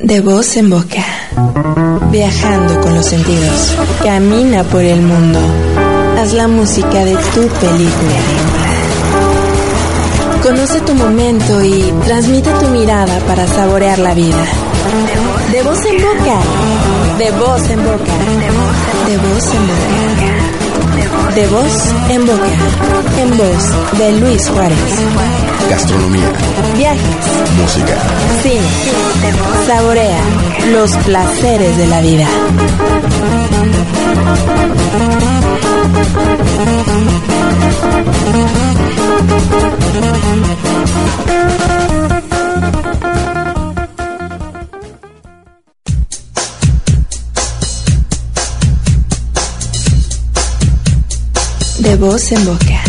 De voz en boca. Viajando con los sentidos. Camina por el mundo. Haz la música de tu película. Conoce tu momento y transmite tu mirada para saborear la vida. De voz en boca. De voz en boca. De voz en boca. De voz en boca. En voz de Luis Juárez. Gastronomía, Viajes, música, cine, saborea los placeres de la vida. Voz en boca.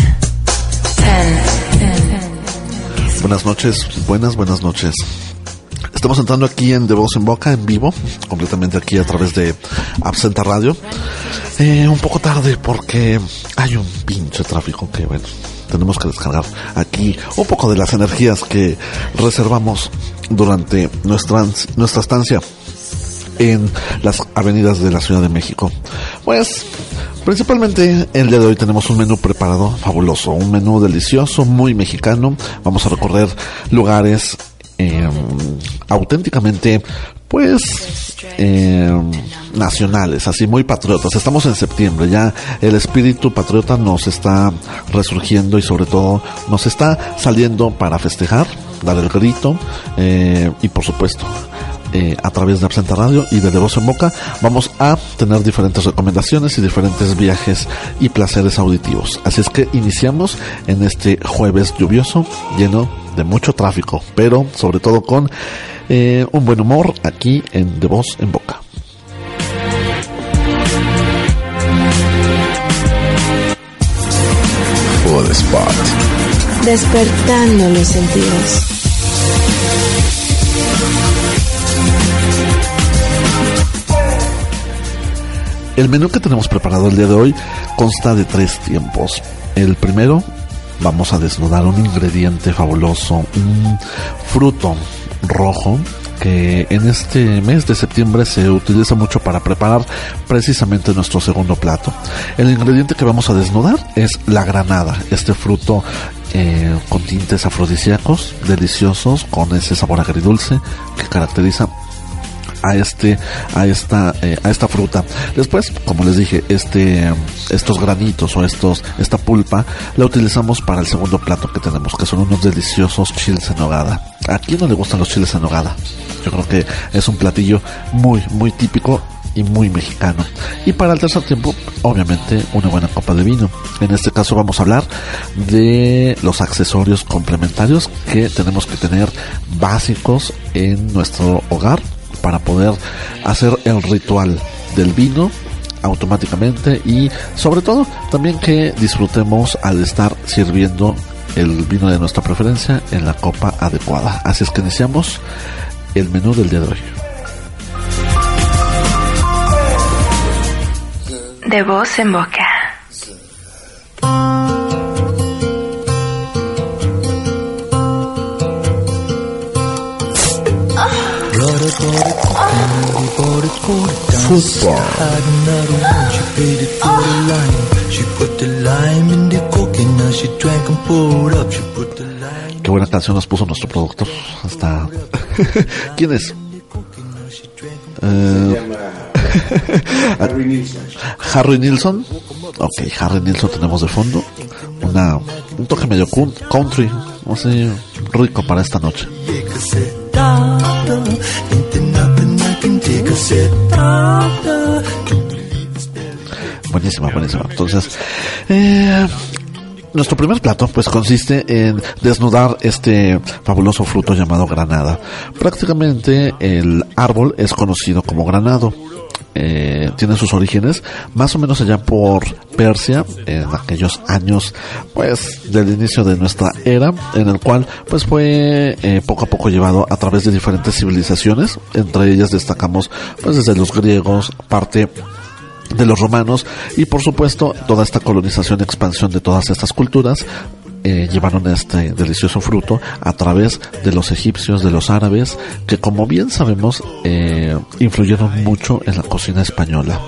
Buenas noches, buenas, buenas noches. Estamos entrando aquí en De Voz en Boca, en vivo, completamente aquí a través de Absenta Radio. Eh, un poco tarde porque hay un pinche tráfico que, bueno, tenemos que descargar aquí un poco de las energías que reservamos durante nuestra, nuestra estancia en las avenidas de la Ciudad de México. Pues Principalmente el día de hoy tenemos un menú preparado fabuloso, un menú delicioso, muy mexicano. Vamos a recorrer lugares eh, auténticamente, pues, eh, nacionales, así muy patriotas. Estamos en septiembre, ya el espíritu patriota nos está resurgiendo y sobre todo nos está saliendo para festejar, dar el grito eh, y por supuesto eh, a través de Absenta Radio y de De Voz en Boca vamos a tener diferentes recomendaciones y diferentes viajes y placeres auditivos. Así es que iniciamos en este jueves lluvioso lleno de mucho tráfico, pero sobre todo con eh, un buen humor aquí en De Voz en Boca. Spot. Despertando los sentidos. El menú que tenemos preparado el día de hoy consta de tres tiempos. El primero, vamos a desnudar un ingrediente fabuloso, un fruto rojo que en este mes de septiembre se utiliza mucho para preparar precisamente nuestro segundo plato. El ingrediente que vamos a desnudar es la granada, este fruto eh, con tintes afrodisíacos, deliciosos, con ese sabor agridulce que caracteriza a este a esta eh, a esta fruta después como les dije este estos granitos o estos esta pulpa la utilizamos para el segundo plato que tenemos que son unos deliciosos chiles en nogada a quién no le gustan los chiles en nogada yo creo que es un platillo muy muy típico y muy mexicano. Y para el tercer tiempo, obviamente, una buena copa de vino. En este caso vamos a hablar de los accesorios complementarios que tenemos que tener básicos en nuestro hogar para poder hacer el ritual del vino automáticamente y sobre todo también que disfrutemos al estar sirviendo el vino de nuestra preferencia en la copa adecuada. Así es que iniciamos el menú del día de hoy. De voz en boca. Fútbol. Qué buena canción nos puso nuestro productor. Hasta. ¿Quién es? Eh, Harry Nilsson. Harry Nilsson. Ok, Harry Nilsson tenemos de fondo. Una, un toque medio country. Así rico para esta noche. Buenísima, buenísima. Entonces, eh, nuestro primer plato pues consiste en desnudar este fabuloso fruto llamado granada. Prácticamente el árbol es conocido como granado. Eh, tiene sus orígenes más o menos allá por Persia en aquellos años pues del inicio de nuestra era en el cual pues fue eh, poco a poco llevado a través de diferentes civilizaciones. Entre ellas destacamos pues desde los griegos parte de los romanos y por supuesto toda esta colonización y expansión de todas estas culturas eh, llevaron este delicioso fruto a través de los egipcios, de los árabes, que como bien sabemos eh, influyeron mucho en la cocina española.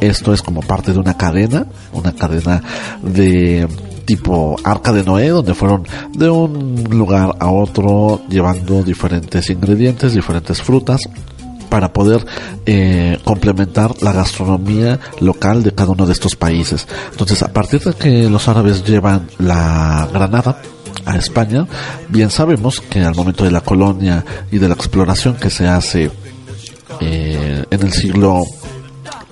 Esto es como parte de una cadena, una cadena de tipo Arca de Noé, donde fueron de un lugar a otro llevando diferentes ingredientes, diferentes frutas, para poder eh, complementar la gastronomía local de cada uno de estos países. Entonces, a partir de que los árabes llevan la granada, a España, bien sabemos que al momento de la colonia y de la exploración que se hace eh, en el siglo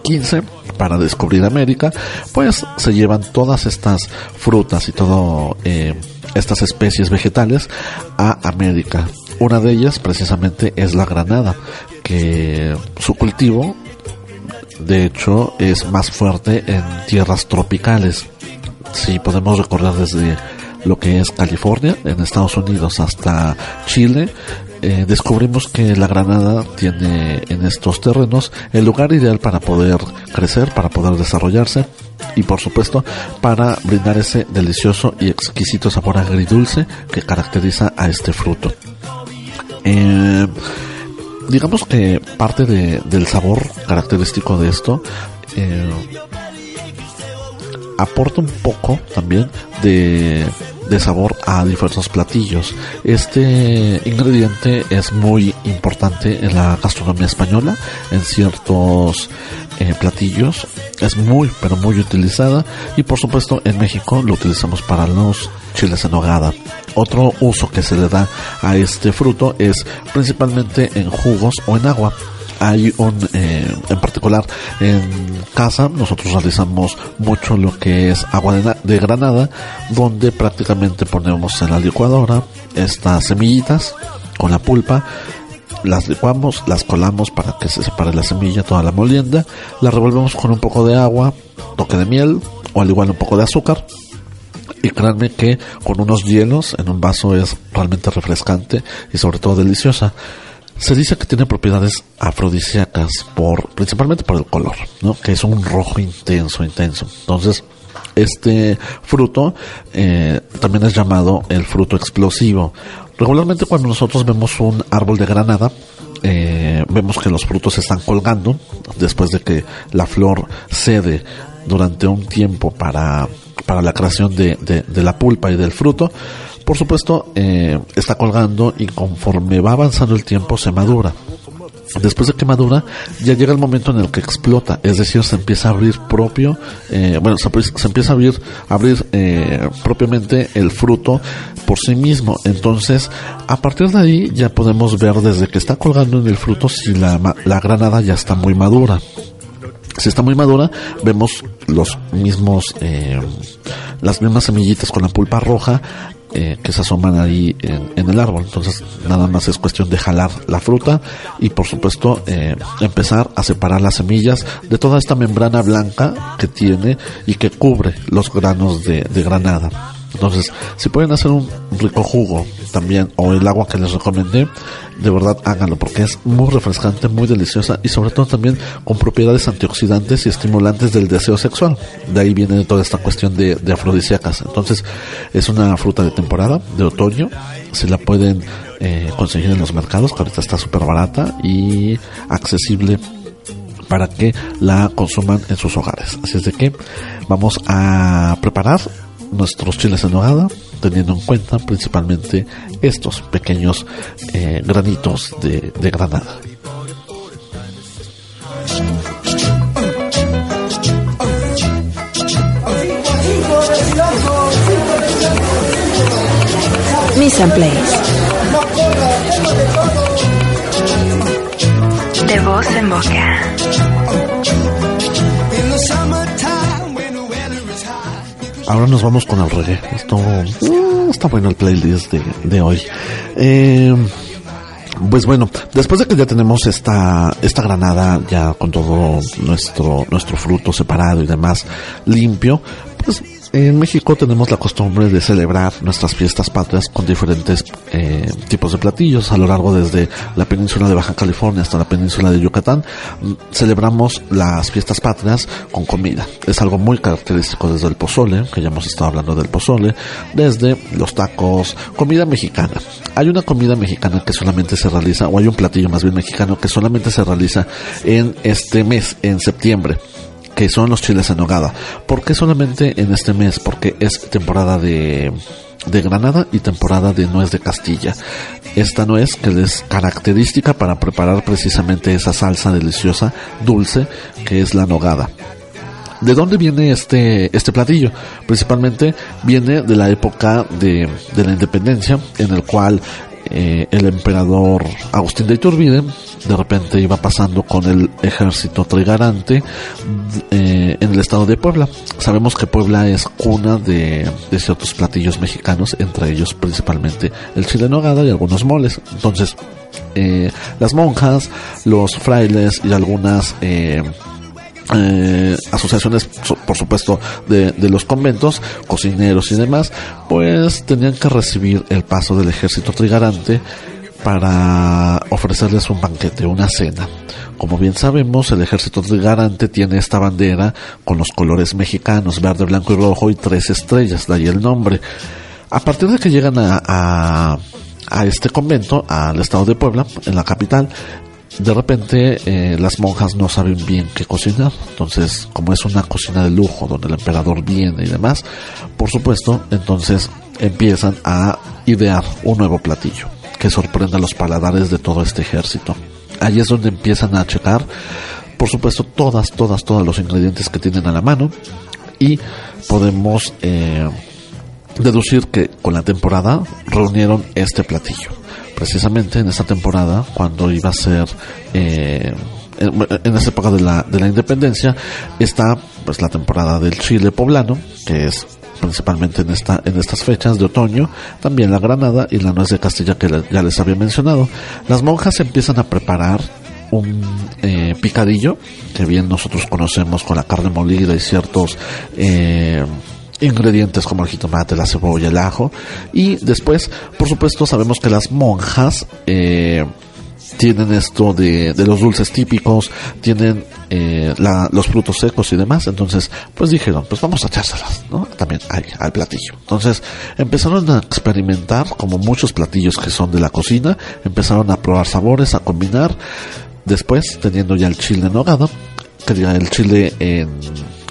XV para descubrir América, pues se llevan todas estas frutas y todo eh, estas especies vegetales a América. Una de ellas precisamente es la granada, que su cultivo de hecho es más fuerte en tierras tropicales. Si podemos recordar desde lo que es California, en Estados Unidos, hasta Chile, eh, descubrimos que la granada tiene en estos terrenos el lugar ideal para poder crecer, para poder desarrollarse y por supuesto para brindar ese delicioso y exquisito sabor agridulce que caracteriza a este fruto. Eh, digamos que parte de, del sabor característico de esto eh, aporta un poco también de, de sabor a diversos platillos. Este ingrediente es muy importante en la gastronomía española, en ciertos eh, platillos. Es muy, pero muy utilizada. Y por supuesto en México lo utilizamos para los chiles en nogada. Otro uso que se le da a este fruto es principalmente en jugos o en agua hay un eh, en particular en casa nosotros realizamos mucho lo que es agua de, granada donde prácticamente ponemos en la licuadora estas semillitas con la pulpa las licuamos, las colamos para que se separe la semilla, toda la molienda, la revolvemos con un poco de agua, toque de miel o al igual un poco de azúcar y créanme que con unos hielos en un vaso es realmente refrescante y sobre todo deliciosa. Se dice que tiene propiedades afrodisíacas por, principalmente por el color, ¿no? Que es un rojo intenso, intenso. Entonces, este fruto eh, también es llamado el fruto explosivo. Regularmente cuando nosotros vemos un árbol de granada, eh, vemos que los frutos se están colgando después de que la flor cede durante un tiempo para, para la creación de, de la pulpa y del fruto por supuesto, eh, está colgando y conforme va avanzando el tiempo se madura. Después de que madura, ya llega el momento en el que explota, es decir, se empieza a abrir propio, eh, bueno, se, empieza a abrir, abrir eh, propiamente el fruto por sí mismo. Entonces, a partir de ahí ya podemos ver desde que está colgando en el fruto si la, la granada ya está muy madura. Si está muy madura, vemos los mismos, eh, las mismas semillitas con la pulpa roja eh, que se asoman ahí en, el árbol. Entonces nada más es cuestión de jalar la fruta y por supuesto eh, empezar a separar las semillas de toda esta membrana blanca que tiene y que cubre los granos de granada. Entonces, si pueden hacer un rico jugo también o el agua que les recomendé, de verdad háganlo porque es muy refrescante, muy deliciosa y sobre todo también con propiedades antioxidantes y estimulantes del deseo sexual. De ahí viene toda esta cuestión de, afrodisíacas. Entonces, es una fruta de temporada, de otoño. Se la pueden eh, conseguir en los mercados, que ahorita está súper barata y accesible para que la consuman en sus hogares. Así es de que vamos a preparar nuestros chiles en nogada, teniendo en cuenta principalmente estos pequeños eh, granitos de, de granada. Miss and Place. De voz en boca. Ahora nos vamos con el reggae. Esto uh, está bueno el playlist de, hoy. Eh, pues bueno, después de que ya tenemos esta, esta granada ya con todo nuestro, nuestro fruto separado y demás limpio, pues En México tenemos la costumbre de celebrar nuestras fiestas patrias con diferentes eh, tipos de platillos a lo largo desde la península de Baja California hasta la península de Yucatán. Mm, celebramos las fiestas patrias con comida. Es algo muy característico desde el pozole, que ya hemos estado hablando del pozole, desde los tacos, comida mexicana. Hay una comida mexicana que solamente se realiza, o hay un platillo más bien mexicano que solamente se realiza en este mes, en septiembre que son los chiles en nogada. ¿Por qué solamente en este mes? Porque es temporada de, de Granada y temporada de nuez de Castilla. Esta nuez que es característica para preparar precisamente esa salsa deliciosa, dulce, que es la nogada. ¿De dónde viene este, este platillo? Principalmente viene de la época de, de la independencia, en el cual eh, el emperador Agustín de Iturbide de repente iba pasando con el ejército trigarante eh, en el estado de Puebla. Sabemos que Puebla es cuna de, ciertos platillos mexicanos, entre ellos principalmente el chile nogada y algunos moles. Entonces, eh, las monjas, los frailes y algunas eh, asociaciones, por supuesto, de, los conventos, cocineros y demás, pues tenían que recibir el paso del ejército trigarante para ofrecerles un banquete, una cena. Como bien sabemos, el ejército trigarante tiene esta bandera con los colores mexicanos, verde, blanco y rojo y tres estrellas, de ahí el nombre. A partir de que llegan a, a este convento, al estado de Puebla, en la capital, de repente eh, las monjas no saben bien qué cocinar. Entonces, como es una cocina de lujo donde el emperador viene y demás, por supuesto, entonces empiezan a idear un nuevo platillo que sorprenda los paladares de todo este ejército. Ahí es donde empiezan a checar, por supuesto, todas, todas, todos los ingredientes que tienen a la mano y podemos eh, deducir que con la temporada reunieron este platillo precisamente en esa temporada, cuando iba a ser eh, en, esa época de la, de la independencia, está pues la temporada del chile poblano, que es principalmente en esta en estas fechas de otoño, también la granada y la nuez de Castilla que ya les había mencionado. Las monjas empiezan a preparar un eh, picadillo que bien nosotros conocemos con la carne molida y ciertos eh, ingredientes como el jitomate, la cebolla, el ajo. Y después, por supuesto, sabemos que las monjas eh, tienen esto de, de, los dulces típicos, tienen eh, la, los frutos secos y demás. Entonces, pues dijeron, pues vamos a echárselas, ¿no? También al, al platillo. Entonces, empezaron a experimentar, como muchos platillos que son de la cocina, empezaron a probar sabores, a combinar. Después, teniendo ya el chile en que el chile en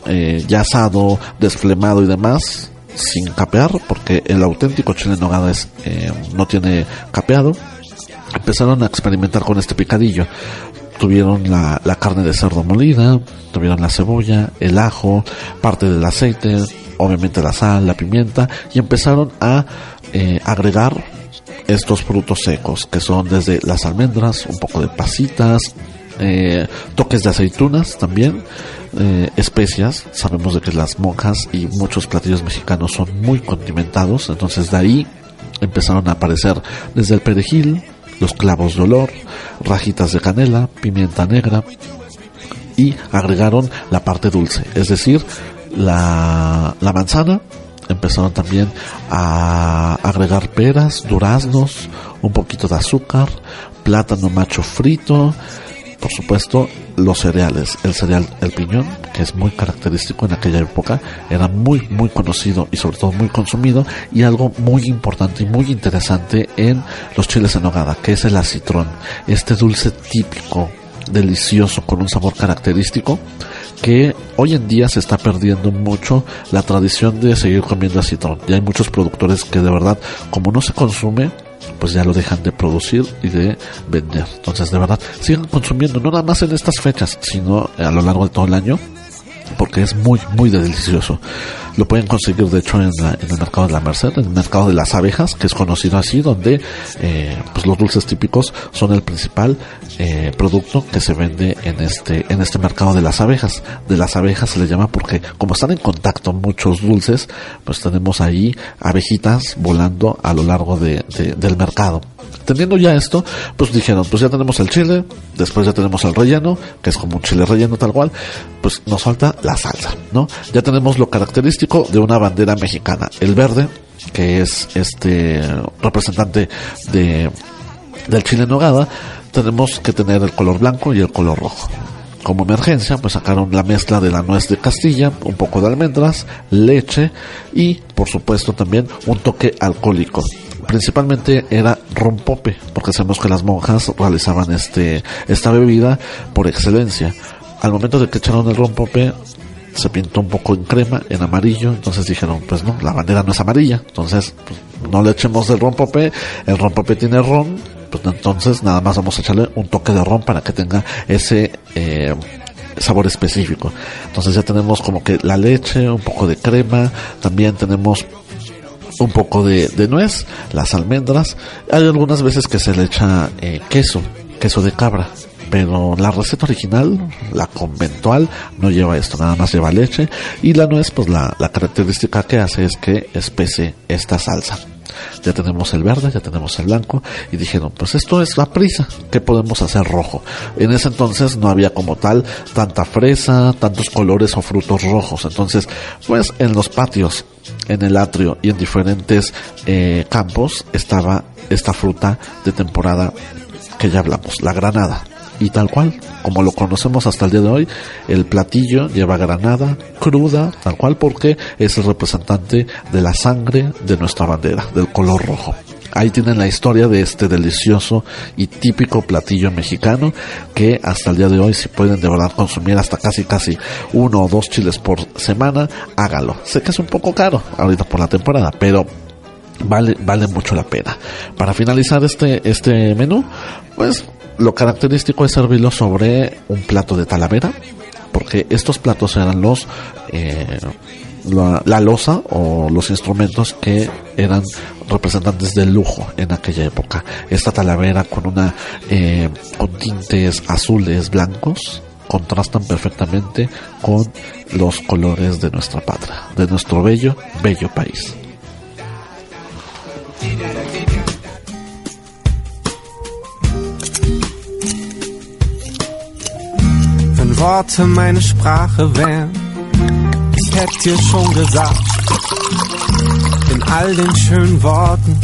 eh, ya asado, desflemado y demás, sin capear, porque el auténtico chile en nogada es, eh, no tiene capeado. Empezaron a experimentar con este picadillo. Tuvieron la, carne de cerdo molida, tuvieron la cebolla, el ajo, parte del aceite, obviamente la sal, la pimienta, y empezaron a eh, agregar estos frutos secos, que son desde las almendras, un poco de pasitas, eh, toques de aceitunas también, eh, especias. Sabemos de que las monjas y muchos platillos mexicanos son muy condimentados, entonces de ahí empezaron a aparecer desde el perejil, los clavos de olor, rajitas de canela, pimienta negra y agregaron la parte dulce, es decir, la, la manzana. Empezaron también a agregar peras, duraznos, un poquito de azúcar, plátano macho frito, por supuesto, los cereales. El cereal, el piñón, que es muy característico en aquella época, era muy, muy conocido y sobre todo muy consumido. Y algo muy importante y muy interesante en los chiles en nogada, que es el acitrón. Este dulce típico, delicioso, con un sabor característico, que hoy en día se está perdiendo mucho la tradición de seguir comiendo acitrón. Ya hay muchos productores que de verdad, como no se consume, pues ya lo dejan de producir y de vender. Entonces, de verdad, sigan consumiendo, no nada más en estas fechas, sino a lo largo de todo el año, porque es muy, muy delicioso. Lo pueden conseguir, de hecho, en, el mercado de la Merced, en el mercado de las abejas, que es conocido así, donde eh, pues los dulces típicos son el principal eh, producto que se vende en este, en este mercado de las abejas. De las abejas se le llama porque, como están en contacto muchos dulces, pues tenemos ahí abejitas volando a lo largo de, del mercado. Teniendo ya esto, pues dijeron, pues ya tenemos el chile, después ya tenemos el relleno, que es como un chile relleno tal cual, pues nos falta la salsa, ¿no? Ya tenemos lo característico de una bandera mexicana, el verde, que es este representante de del chile nogada, tenemos que tener el color blanco y el color rojo. Como emergencia, pues sacaron la mezcla de la nuez de Castilla, un poco de almendras, leche y, por supuesto, también un toque alcohólico principalmente era rompope, porque sabemos que las monjas realizaban este esta bebida por excelencia. Al momento de que echaron el rompope, se pintó un poco en crema, en amarillo, entonces dijeron, pues no, la bandera no es amarilla, entonces pues, no le echemos el rompope, el rompope tiene ron, pues entonces nada más vamos a echarle un toque de ron para que tenga ese eh, sabor específico. Entonces ya tenemos como que la leche, un poco de crema, también tenemos un poco de, nuez, las almendras. Hay algunas veces que se le echa eh, queso, queso de cabra. Pero la receta original, la conventual, no lleva esto, nada más lleva leche. Y la nuez, pues la, la característica que hace es que espese esta salsa ya tenemos el verde, ya tenemos el blanco, y dijeron, pues esto es la prisa, ¿qué podemos hacer rojo? En ese entonces no había como tal tanta fresa, tantos colores o frutos rojos, entonces, pues en los patios, en el atrio y en diferentes eh, campos estaba esta fruta de temporada que ya hablamos, la granada y tal cual, como lo conocemos hasta el día de hoy, el platillo lleva granada cruda, tal cual porque es el representante de la sangre de nuestra bandera, del color rojo. Ahí tienen la historia de este delicioso y típico platillo mexicano que hasta el día de hoy si pueden de verdad consumir hasta casi casi uno o dos chiles por semana, hágalo. Sé que es un poco caro ahorita por la temporada, pero vale, vale mucho la pena. Para finalizar este, este menú, pues lo característico es servirlo sobre un plato de talavera, porque estos platos eran los eh, la, losa o los instrumentos que eran representantes del lujo en aquella época. Esta talavera con una eh, con tintes azules blancos contrastan perfectamente con los colores de nuestra patria, de nuestro bello, bello país. Worte meine Sprache wären, ich hätte dir schon gesagt, in all den schönen Worten,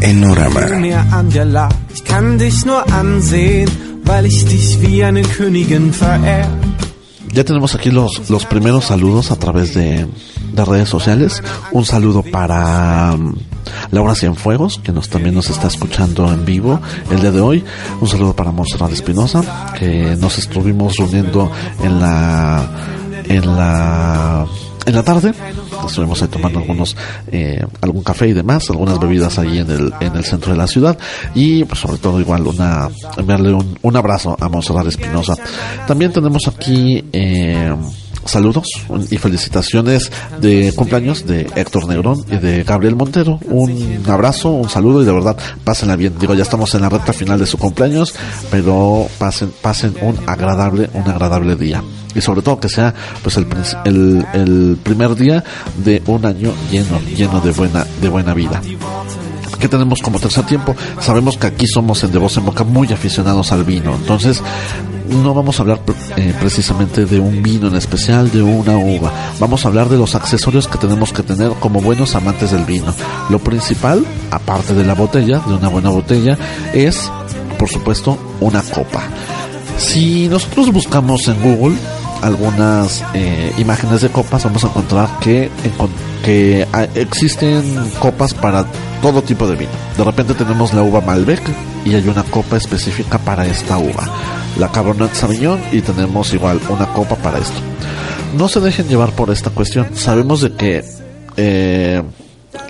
Enorama. mir an dir lag. Ich kann dich nur ansehen, weil ich dich wie eine Königin verehre. Ya tenemos aquí los, los primeros saludos a través de, de redes sociales. Un saludo para Laura Cienfuegos, que nos, también nos está escuchando en vivo el día de hoy. Un saludo para Monserrat Espinosa, que nos estuvimos reuniendo en la, en la en la tarde. Estuvimos ahí tomando algunos eh, algún café y demás algunas bebidas ahí en el en el centro de la ciudad. Y pues sobre todo igual una enviarle un, un abrazo a Monserrat Espinosa. También tenemos aquí eh, saludos y felicitaciones de cumpleaños de Héctor Negrón y de Gabriel Montero. Un abrazo, un saludo y de verdad pásenla bien. Digo, ya estamos en la recta final de su cumpleaños, pero pasen, pasen un agradable, un agradable día. Y sobre todo que sea pues el, el, el primer día de un año lleno, lleno de buena, de buena vida. ¿Qué tenemos como tercer tiempo? Sabemos que aquí somos en De Voz en Boca muy aficionados al vino. Entonces, no vamos a hablar eh, precisamente de un vino en especial, de una uva. Vamos a hablar de los accesorios que tenemos que tener como buenos amantes del vino. Lo principal, aparte de la botella, de una buena botella, es, por supuesto, una copa. Si nosotros buscamos en Google algunas eh, imágenes de copas, vamos a encontrar que, que ah, existen copas para todo tipo de vino. De repente tenemos la uva Malbec y hay una copa específica para esta uva la Cabernet Sauvignon y tenemos igual una copa para esto. No se dejen llevar por esta cuestión. Sabemos de que eh,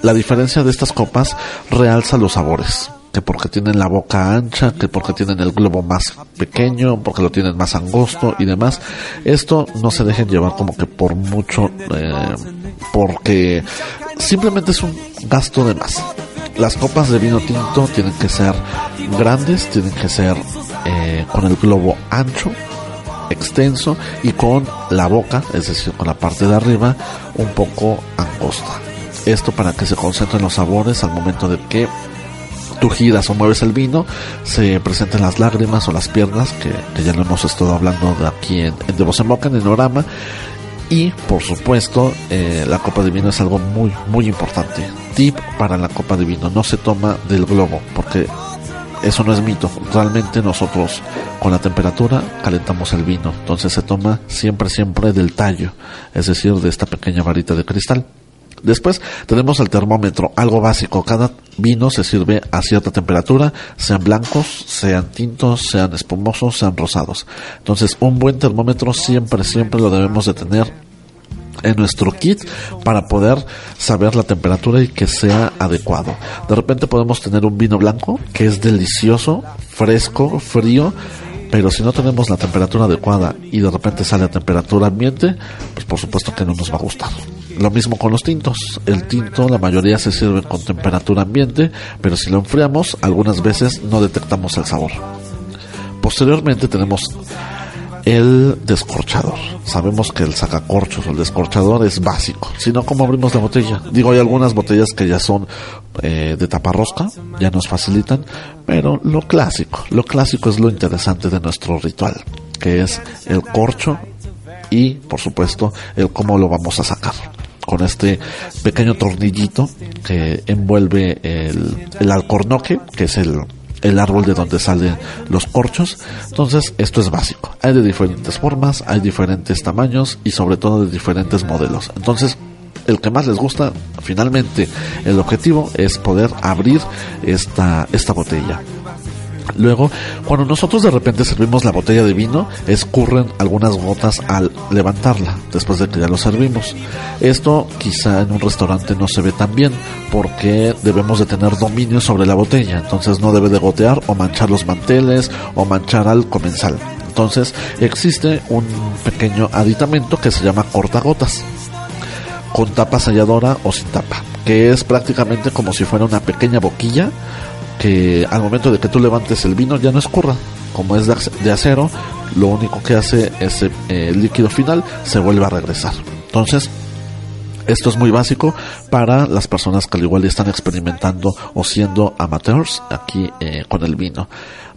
la diferencia de estas copas realza los sabores. Que porque tienen la boca ancha, que porque tienen el globo más pequeño, porque lo tienen más angosto y demás. Esto no se dejen llevar como que por mucho, eh, porque simplemente es un gasto de más las copas de vino tinto tienen que ser grandes, tienen que ser eh, con el globo ancho, extenso y con la boca, es decir, con la parte de arriba un poco angosta. Esto para que se concentren los sabores al momento de que tú giras o mueves el vino, se presentan las lágrimas o las piernas, que, ya lo hemos estado hablando de aquí en, en De Voz en Boca, en Enorama. Y por supuesto, eh, la copa de vino es algo muy, muy importante. Tip para la copa de vino: no se toma del globo, porque eso no es mito. Realmente nosotros con la temperatura calentamos el vino. Entonces se toma siempre, siempre del tallo, es decir, de esta pequeña varita de cristal. Después tenemos el termómetro, algo básico. Cada vino se sirve a cierta temperatura, sean blancos, sean tintos, sean espumosos, sean rosados. Entonces, un buen termómetro siempre, siempre lo debemos de tener en nuestro kit para poder saber la temperatura y que sea adecuado. De repente podemos tener un vino blanco que es delicioso, fresco, frío, pero si no tenemos la temperatura adecuada y de repente sale a temperatura ambiente, pues por supuesto que no nos va a gustar. Lo mismo con los tintos. El tinto, la mayoría se sirve con temperatura ambiente, pero si lo enfriamos, algunas veces no detectamos el sabor. Posteriormente tenemos el descorchador. Sabemos que el sacacorchos o el descorchador es básico. Si no, ¿cómo abrimos la botella? Digo, hay algunas botellas que ya son eh, de taparrosca, ya nos facilitan, pero lo clásico, lo clásico es lo interesante de nuestro ritual, que es el corcho y, por supuesto, el cómo lo vamos a sacar con este pequeño tornillito que envuelve el, el alcornoque, que es el, el árbol de donde salen los corchos. Entonces, esto es básico. Hay de diferentes formas, hay diferentes tamaños y sobre todo de diferentes modelos. Entonces, el que más les gusta, finalmente, el objetivo es poder abrir esta, esta botella. Luego, cuando nosotros de repente servimos la botella de vino, escurren algunas gotas al levantarla, después de que ya lo servimos. Esto quizá en un restaurante no se ve tan bien, porque debemos de tener dominio sobre la botella, entonces no debe de gotear o manchar los manteles o manchar al comensal. Entonces existe un pequeño aditamento que se llama cortagotas, con tapa selladora o sin tapa, que es prácticamente como si fuera una pequeña boquilla que al momento de que tú levantes el vino ya no escurra. Como es de acero, lo único que hace es eh, el líquido final se vuelve a regresar. Entonces, esto es muy básico para las personas que al igual están experimentando o siendo amateurs aquí eh, con el vino.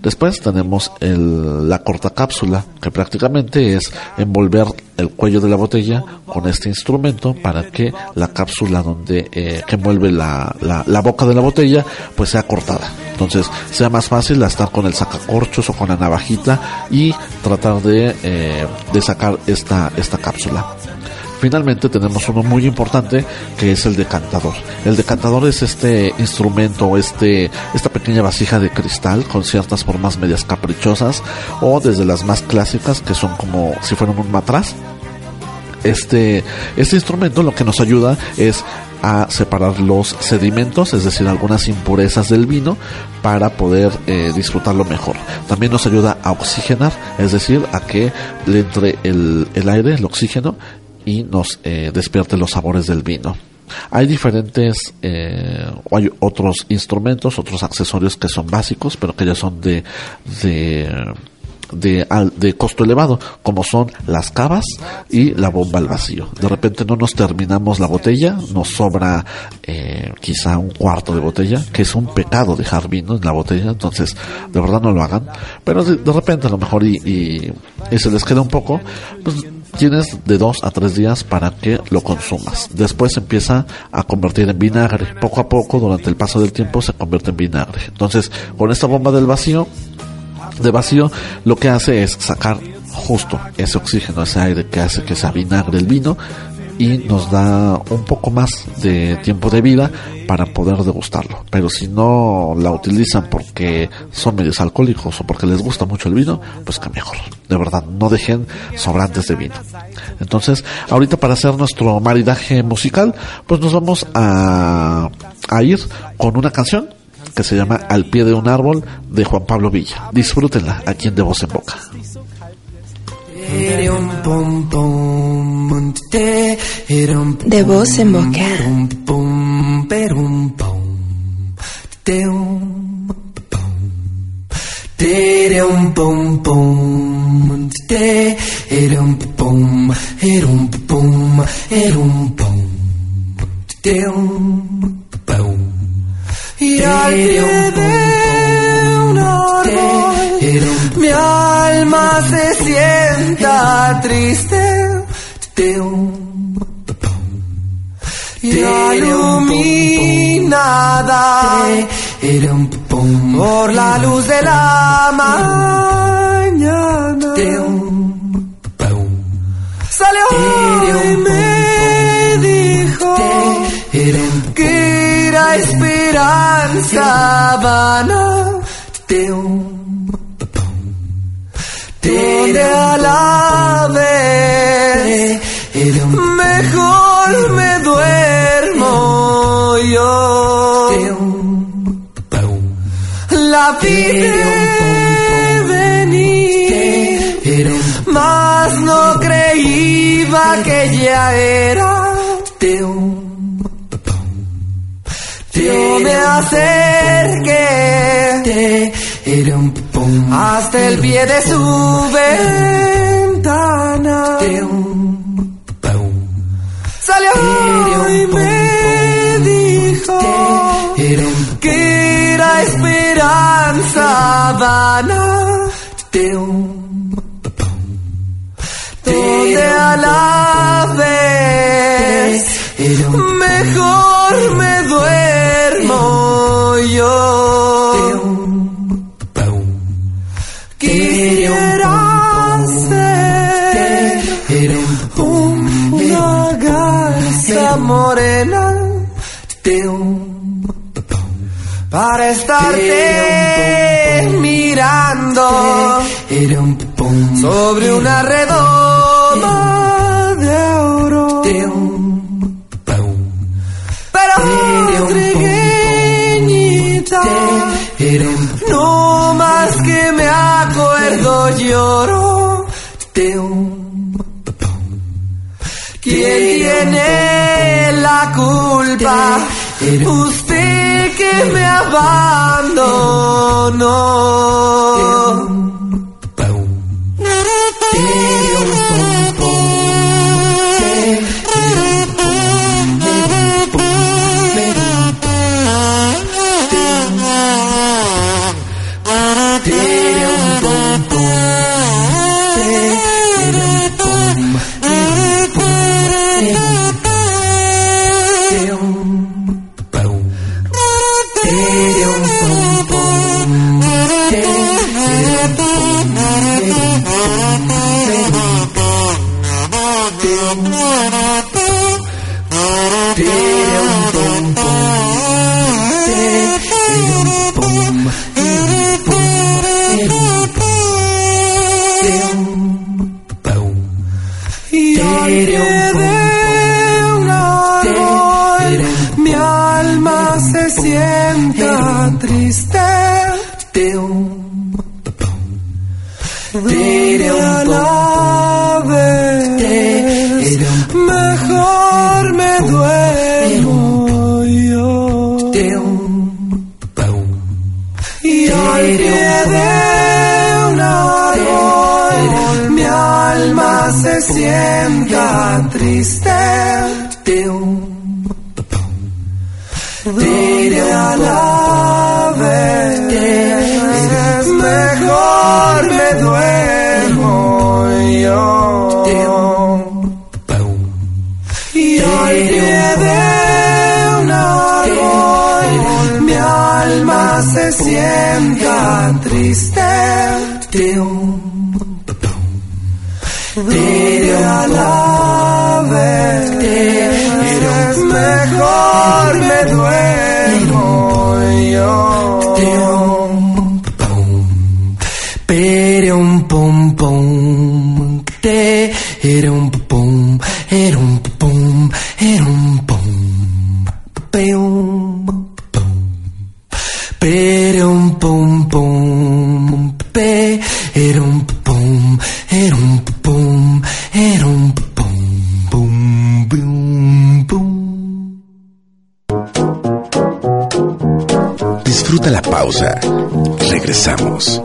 Después tenemos el, la corta cápsula, que prácticamente es envolver el cuello de la botella con este instrumento para que la cápsula donde eh, que envuelve la, la, boca de la botella pues sea cortada. Entonces sea más fácil estar con el sacacorchos o con la navajita y tratar de, eh, de sacar esta, esta cápsula. Finalmente tenemos uno muy importante que es el decantador. El decantador es este instrumento, este, esta pequeña vasija de cristal con ciertas formas medias caprichosas o desde las más clásicas que son como si fueran un matraz. Este, este instrumento lo que nos ayuda es a separar los sedimentos, es decir, algunas impurezas del vino, para poder eh, disfrutarlo mejor. También nos ayuda a oxigenar, es decir, a que le entre el, el aire, el oxígeno, y nos eh, despierte los sabores del vino. Hay diferentes, eh, hay otros instrumentos, otros accesorios que son básicos, pero que ya son de, de de, de, costo elevado, como son las cavas y la bomba al vacío. De repente no nos terminamos la botella, nos sobra eh, quizá un cuarto de botella, que es un pecado dejar vino en la botella, entonces de verdad no lo hagan, pero de, repente a lo mejor y, y, y, se les queda un poco, pues tienes de dos a tres días para que lo consumas. Después empieza a convertir en vinagre. Poco a poco, durante el paso del tiempo, se convierte en vinagre. Entonces, con esta bomba del vacío, de vacío, lo que hace es sacar justo ese oxígeno, ese aire que hace que se vinagre el vino y nos da un poco más de tiempo de vida para poder degustarlo. Pero si no la utilizan porque son medios alcohólicos o porque les gusta mucho el vino, pues que mejor. De verdad, no dejen sobrantes de vino. Entonces, ahorita para hacer nuestro maridaje musical, pues nos vamos a, a ir con una canción que se llama Al pie de un árbol de Juan Pablo Villa. Disfrútenla aquí en De Voz en Boca. De voz en boca. Y al pie de un árbol mi alma se sienta triste. Y iluminada. por la luz de la mañana. Salió y me dijo que era esperanza vana. Donde a la vez mejor me duermo yo. La vi venir, mas no creía que ya era. Yo me acerqué hasta el pie de su ventana. Salió y me dijo que era esperanza vana. Donde a la vez mejor me duermo yo. Morena para estarte mirando. Sobre una redoma de oro. Pero trigueñita, no más que me acuerdo lloro. ¿Quién tiene la culpa? Usted que me abandonó. Sienta triste. Donde a la vez mejor me duermo yo. Un pum pum, te era un pum, era un pum, era un pum, peum pum, pausa. Regresamos.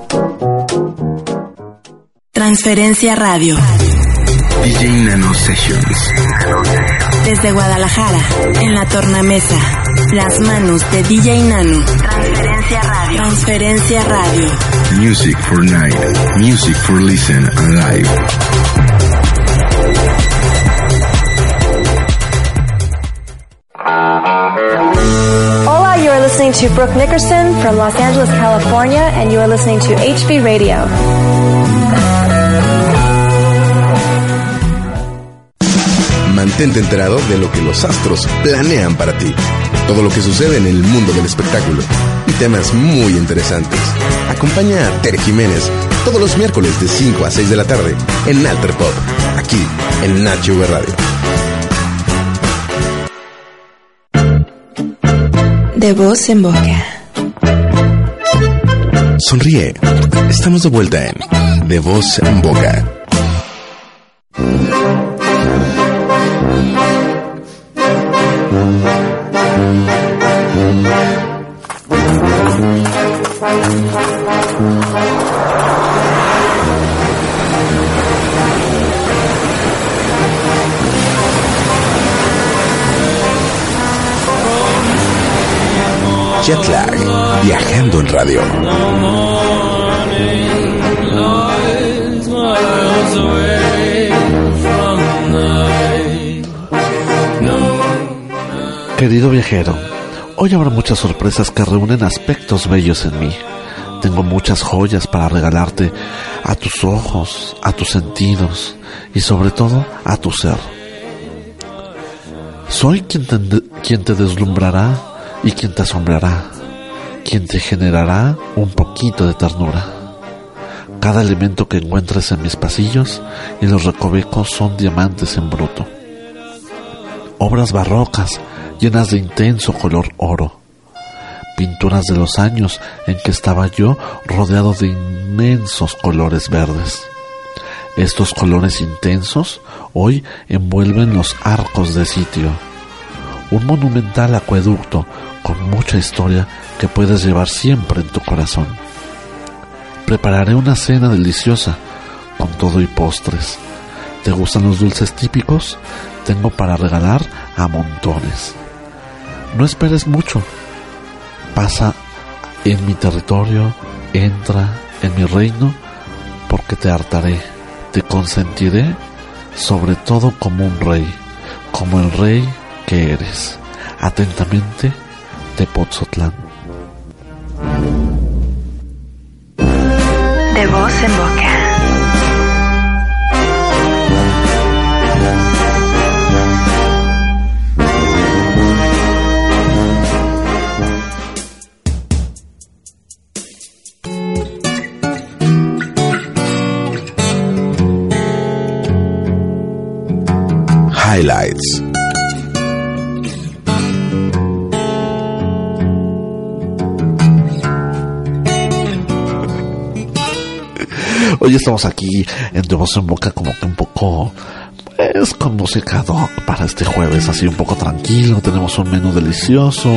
Transferencia Radio. DJ Nano Sessions. Desde Guadalajara, en la tornamesa. Las manos de DJ Nano. Transferencia Radio. Transferencia Radio. Music for night. Music for listen and live. Listening to Brooke Nickerson from Los Angeles, California, and you are listening to HB Radio. Mantente enterado de lo que los astros planean para ti. Todo lo que sucede en el mundo del espectáculo. Y temas muy interesantes. Acompaña a Tere Jiménez todos los miércoles de 5 a 6 de la tarde en Alter Pop, aquí en Nacho Radio. De voz en boca. Sonríe. Estamos de vuelta en De Voz en Boca. Viajando en radio. Querido viajero, hoy habrá muchas sorpresas que reúnen aspectos bellos en mí. Tengo muchas joyas para regalarte a tus ojos, a tus sentidos y sobre todo a tu ser. Soy quien te, deslumbrará y quien te asombrará, quien te generará un poquito de ternura. Cada elemento que encuentres en mis pasillos y los recovecos son diamantes en bruto. Obras barrocas llenas de intenso color oro. Pinturas de los años en que estaba yo rodeado de inmensos colores verdes. Estos colores intensos hoy envuelven los arcos de sitio. Un monumental acueducto con mucha historia que puedes llevar siempre en tu corazón. Prepararé una cena deliciosa con todo y postres. ¿Te gustan los dulces típicos? Tengo para regalar a montones. No esperes mucho. Pasa en mi territorio, entra en mi reino, porque te hartaré, te consentiré, sobre todo como un rey, como el rey que eres. Atentamente, Tepoztlán. De voz en boca. Highlights. Hoy estamos aquí en De Voz en Boca como que un poco es con música ad hoc para este jueves, así un poco tranquilo, tenemos un menú delicioso.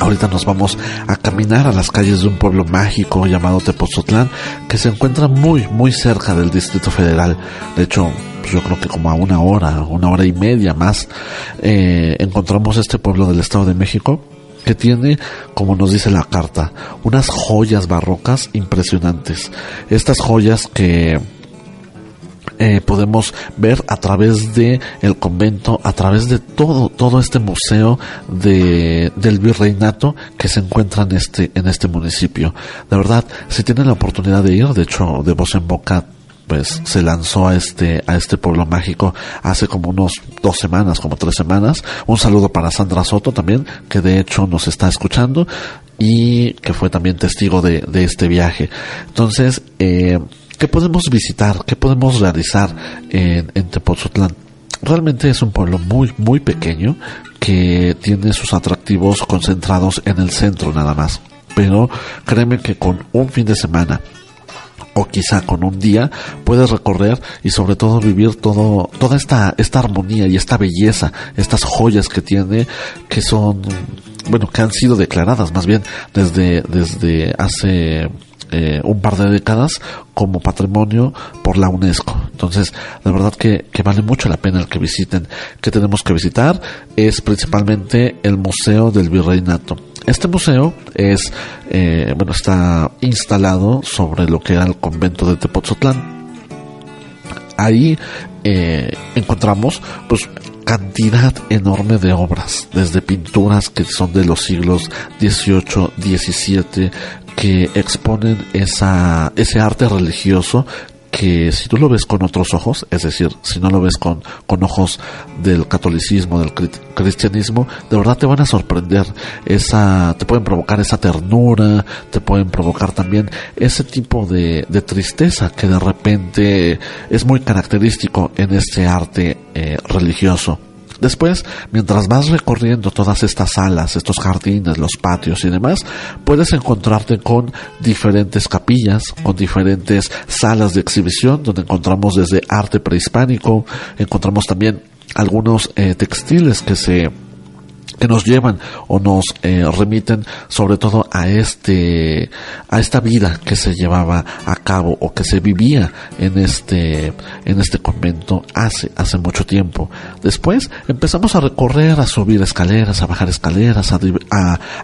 Ahorita nos vamos a caminar a las calles de un pueblo mágico llamado Tepoztlán, que se encuentra muy, muy cerca del Distrito Federal. De hecho, pues yo creo que como a una hora, una hora y media más, eh, encontramos este pueblo del Estado de México que tiene, como nos dice la carta, unas joyas barrocas impresionantes. Estas joyas que eh, podemos ver a través de el convento, a través de todo, todo este museo de, del virreinato que se encuentra en este, en este municipio. De verdad, si tienen la oportunidad de ir, de hecho, de voz en boca, pues se lanzó a este, a este pueblo mágico hace como unos dos semanas, como tres semanas. Un saludo para Sandra Soto también, que de hecho nos está escuchando y que fue también testigo de, este viaje. Entonces, eh, ¿Qué podemos visitar? ¿Qué podemos realizar en, en? Realmente es un pueblo muy, muy pequeño que tiene sus atractivos concentrados en el centro nada más. Pero créeme que con un fin de semana o quizá con un día puedes recorrer y sobre todo vivir todo toda esta esta armonía y esta belleza estas joyas que tiene que son bueno que han sido declaradas más bien desde desde hace eh, un par de décadas como patrimonio por la UNESCO. Entonces, la verdad que, que, vale mucho la pena el que visiten. que tenemos que visitar? Es principalmente el Museo del Virreinato. Este museo es, eh, bueno, está instalado sobre lo que era el convento de Tepoztlán. Ahí eh, encontramos, pues, cantidad enorme de obras, desde pinturas que son de los siglos XVIII, XVII, que exponen esa, ese arte religioso que si tú lo ves con otros ojos, es decir, si no lo ves con, con ojos del catolicismo, del cristianismo, de verdad te van a sorprender. Esa, te pueden provocar esa ternura, te pueden provocar también ese tipo de, de tristeza que de repente es muy característico en este arte eh, religioso. Después, mientras vas recorriendo todas estas salas, estos jardines, los patios y demás, puedes encontrarte con diferentes capillas, con diferentes salas de exhibición, donde encontramos desde arte prehispánico, encontramos también algunos eh, textiles que se que nos llevan o nos eh, remiten sobre todo a este a esta vida que se llevaba a cabo o que se vivía en este en este convento hace hace mucho tiempo después empezamos a recorrer a subir escaleras a bajar escaleras a,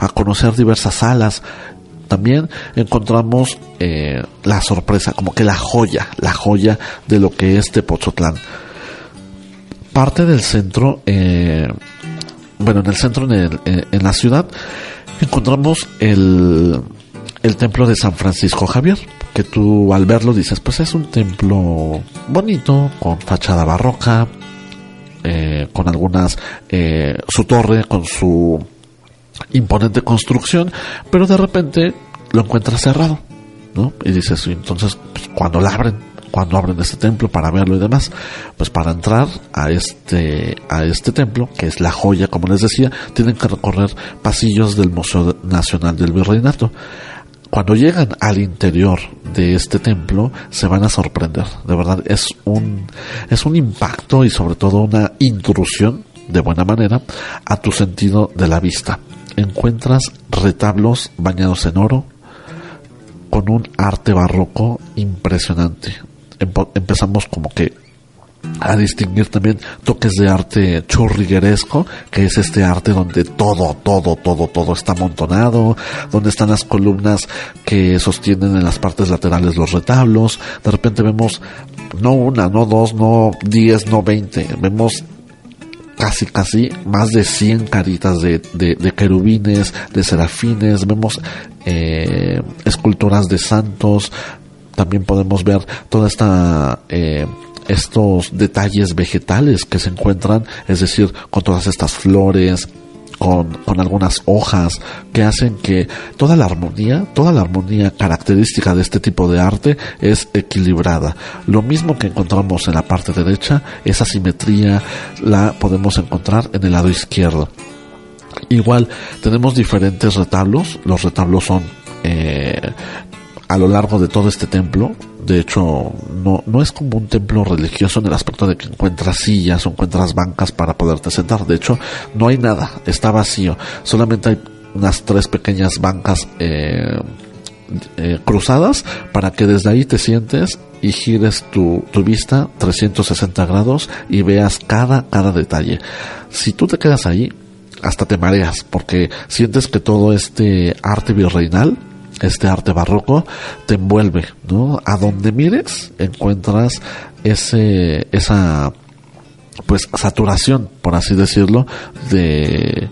a, conocer diversas salas también encontramos eh, la sorpresa, como que la joya, la joya de lo que es Tepozotlán. Parte del centro eh, bueno, en el centro, en, en la ciudad, encontramos el, el templo de San Francisco Javier, que tú al verlo dices, pues es un templo bonito, con fachada barroca, eh, con algunas, eh, su torre, con su imponente construcción, pero de repente lo encuentras cerrado, ¿no? Y dices, entonces, pues, cuando la abren, cuando abren este templo para verlo y demás. Pues para entrar a este, a este templo, que es la joya, como les decía, tienen que recorrer pasillos del Museo Nacional del Virreinato. Cuando llegan al interior de este templo, se van a sorprender. De verdad, es un, es un impacto y sobre todo una intrusión de buena manera a tu sentido de la vista. Encuentras retablos bañados en oro, con un arte barroco impresionante empezamos como que a distinguir también toques de arte churrigueresco, que es este arte donde todo, todo, todo, todo está amontonado, donde están las columnas que sostienen en las partes laterales los retablos. De repente vemos no una, no dos, no diez, no veinte, vemos casi, casi más de cien caritas de, de, querubines, de serafines, vemos eh, esculturas de santos, también podemos ver toda esta eh, estos detalles vegetales que se encuentran, es decir, con todas estas flores, con, con, algunas hojas que hacen que toda la armonía, toda la armonía característica de este tipo de arte es equilibrada. Lo mismo que encontramos en la parte derecha, esa simetría la podemos encontrar en el lado izquierdo. Igual tenemos diferentes retablos, los retablos son eh, a lo largo de todo este templo. De hecho, no, no es como un templo religioso en el aspecto de que encuentras sillas o encuentras bancas para poderte sentar. De hecho, no hay nada, está vacío. Solamente hay unas tres pequeñas bancas eh, eh, cruzadas para que desde ahí te sientes y gires tu, tu, vista 360 grados y veas cada, cada detalle. Si tú te quedas ahí, hasta te mareas porque sientes que todo este arte virreinal este arte barroco te envuelve, ¿no? A donde mires encuentras ese esa pues saturación, por así decirlo, de,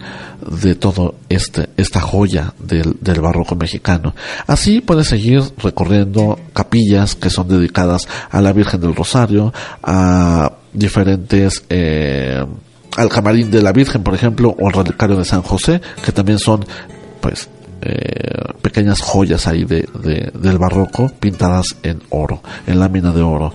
de todo este, esta joya del, del, barroco mexicano. Así puedes seguir recorriendo capillas que son dedicadas a la Virgen del Rosario, a diferentes, eh, al camarín de la Virgen, por ejemplo, o al relicario de San José, que también son, pues, eh, pequeñas joyas ahí de, del barroco pintadas en oro, en lámina de oro.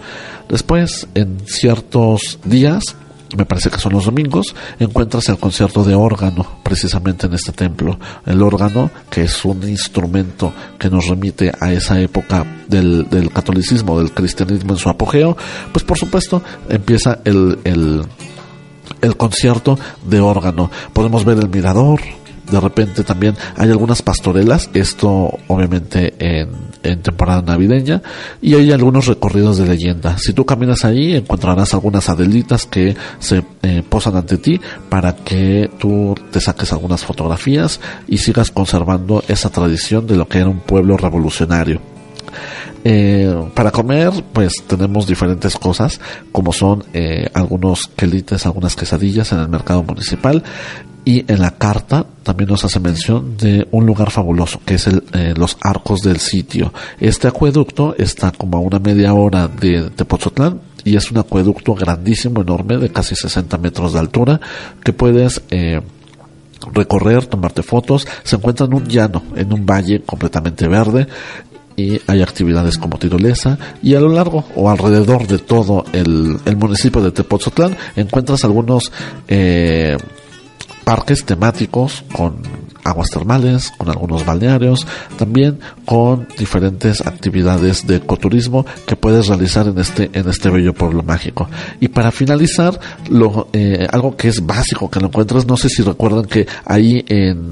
Después, en ciertos días, me parece que son los domingos, encuentras el concierto de órgano, precisamente en este templo. El órgano, que es un instrumento que nos remite a esa época del, del catolicismo, del cristianismo en su apogeo, pues por supuesto empieza el, el, el concierto de órgano. Podemos ver el mirador, de repente también hay algunas pastorelas, esto obviamente en, temporada navideña, y hay algunos recorridos de leyenda. Si tú caminas ahí encontrarás algunas adelitas que se eh, posan ante ti para que tú te saques algunas fotografías y sigas conservando esa tradición de lo que era un pueblo revolucionario. Eh, para comer, pues tenemos diferentes cosas, como son eh, algunos quelites, algunas quesadillas en el mercado municipal. Y en la carta también nos hace mención de un lugar fabuloso, que es el, eh, los arcos del sitio. Este acueducto está como a una media hora de Tepoztlán y es un acueducto grandísimo, enorme, de casi 60 metros de altura, que puedes recorrer, tomarte fotos. Se encuentra en un llano, en un valle completamente verde y hay actividades como tirolesa y a lo largo o alrededor de todo el, municipio de Tepoztlán encuentras algunos eh, parques temáticos con aguas termales, con algunos balnearios, también con diferentes actividades de ecoturismo que puedes realizar en este en este bello pueblo mágico. Y para finalizar, lo, eh, algo que es básico que lo encuentras, no sé si recuerdan que ahí en,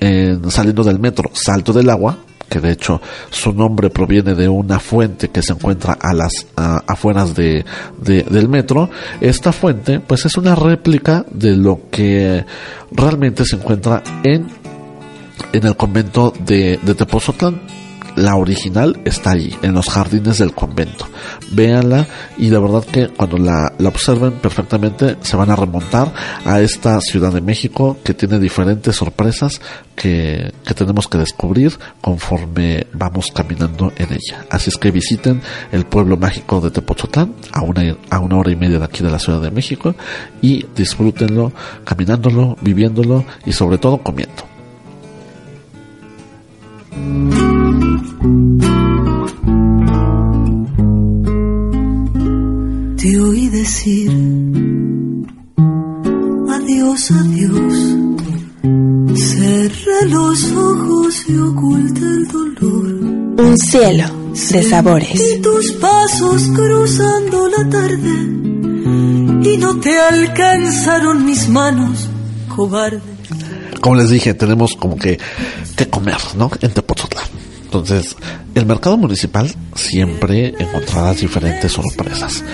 en saliendo del metro, Salto del Agua, que de hecho su nombre proviene de una fuente que se encuentra a las afueras de, del metro. Esta fuente, pues es una réplica de lo que realmente se encuentra en, en el convento de, de Tepozotlán la original está ahí, en los jardines del convento. Véanla y la verdad que cuando la, la, observen perfectamente se van a remontar a esta Ciudad de México que tiene diferentes sorpresas que, que tenemos que descubrir conforme vamos caminando en ella. Así es que visiten el pueblo mágico de Tepozotlán a una, a una hora y media de aquí de la Ciudad de México y disfrútenlo caminándolo, viviéndolo y sobre todo comiendo. Te oí decir adiós, adiós. Cerré los ojos y oculté el dolor. Un cielo de sabores. Y tus pasos cruzando la tarde. Y no te alcanzaron mis manos, cobarde. Como les dije, tenemos como que, que comer, ¿no? En Tepoztlán. Entonces, el mercado municipal siempre encontrará diferentes sorpresas.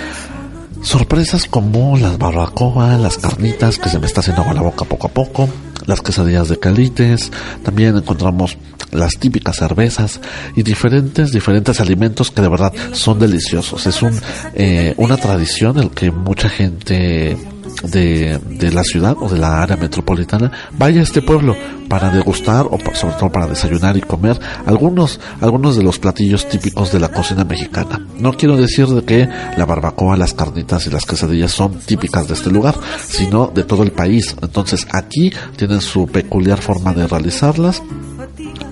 Sorpresas como las barbacoa, las carnitas que se me está haciendo agua la boca poco a poco, las quesadillas de calites, también encontramos las típicas cervezas y diferentes, diferentes alimentos que de verdad son deliciosos. Es un, eh, una tradición el que mucha gente de, de, la ciudad o de la área metropolitana vaya a este pueblo para degustar o sobre todo para desayunar y comer algunos algunos de los platillos típicos de la cocina mexicana. No quiero decir de que la barbacoa, las carnitas y las quesadillas son típicas de este lugar, sino de todo el país. Entonces aquí tienen su peculiar forma de realizarlas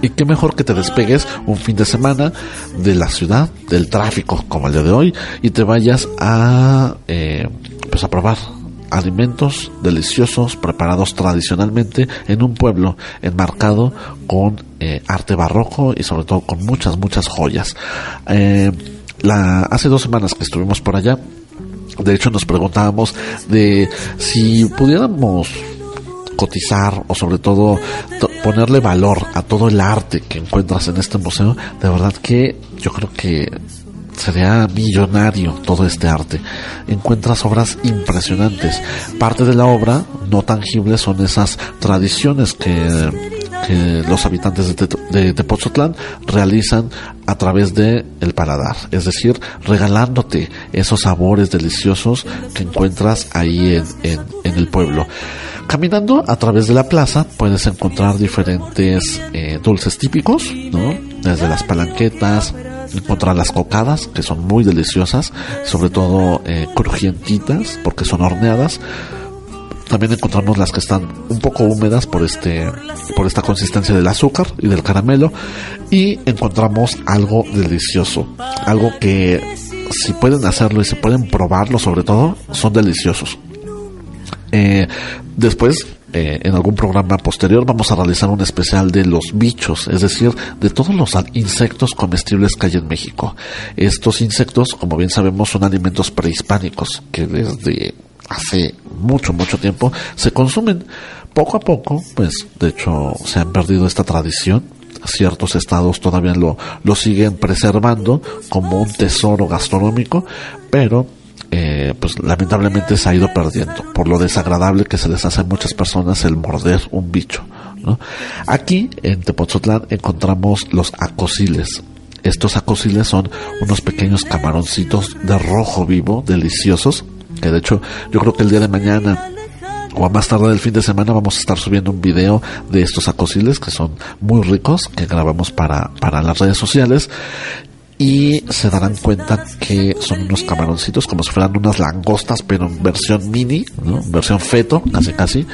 y qué mejor que te despegues un fin de semana de la ciudad, del tráfico como el de hoy, y te vayas a, eh, pues a probar alimentos deliciosos preparados tradicionalmente en un pueblo enmarcado con eh, arte barroco y sobre todo con muchas, muchas joyas. Eh, la, hace dos semanas que estuvimos por allá, de hecho nos preguntábamos de si pudiéramos cotizar o sobre todo ponerle valor a todo el arte que encuentras en este museo, de verdad que yo creo que sería millonario todo este arte. Encuentras obras impresionantes. Parte de la obra no tangible son esas tradiciones que, los habitantes de, de, Tepoztlán realizan a través de el paladar, es decir, regalándote esos sabores deliciosos que encuentras ahí en, en, el pueblo. Caminando a través de la plaza puedes encontrar diferentes eh, dulces típicos, ¿no? Desde las palanquetas, encontrar las cocadas, que son muy deliciosas, sobre todo eh, crujientitas, porque son horneadas. También encontramos las que están un poco húmedas por este, por esta consistencia del azúcar y del caramelo. Y encontramos algo delicioso, algo que si pueden hacerlo y si pueden probarlo sobre todo, son deliciosos. Eh, después eh, en algún programa posterior vamos a realizar un especial de los bichos, es decir, de todos los insectos comestibles que hay en México. Estos insectos, como bien sabemos, son alimentos prehispánicos que desde hace mucho, mucho tiempo se consumen. Poco a poco, pues de hecho se han perdido esta tradición. Ciertos estados todavía lo, lo siguen preservando como un tesoro gastronómico, pero eh, pues lamentablemente se ha ido perdiendo por lo desagradable que se les hace a muchas personas el morder un bicho. ¿no? Aquí en Tepoztlán encontramos los acosiles. Estos acosiles son unos pequeños camaroncitos de rojo vivo, deliciosos, que de hecho yo creo que el día de mañana o a más tarde del fin de semana vamos a estar subiendo un video de estos acosiles que son muy ricos que grabamos para, para las redes sociales y se darán cuenta que son unos camaroncitos como si fueran unas langostas pero en versión mini, ¿no? versión feto casi casi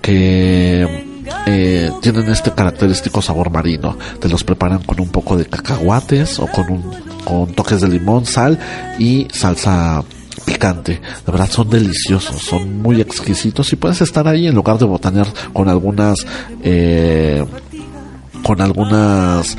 que eh, tienen este característico sabor marino. Te los preparan con un poco de cacahuates o con, un, con toques de limón, sal y salsa picante. De verdad son deliciosos, son muy exquisitos y puedes estar ahí en lugar de botanear con algunas, eh, con algunas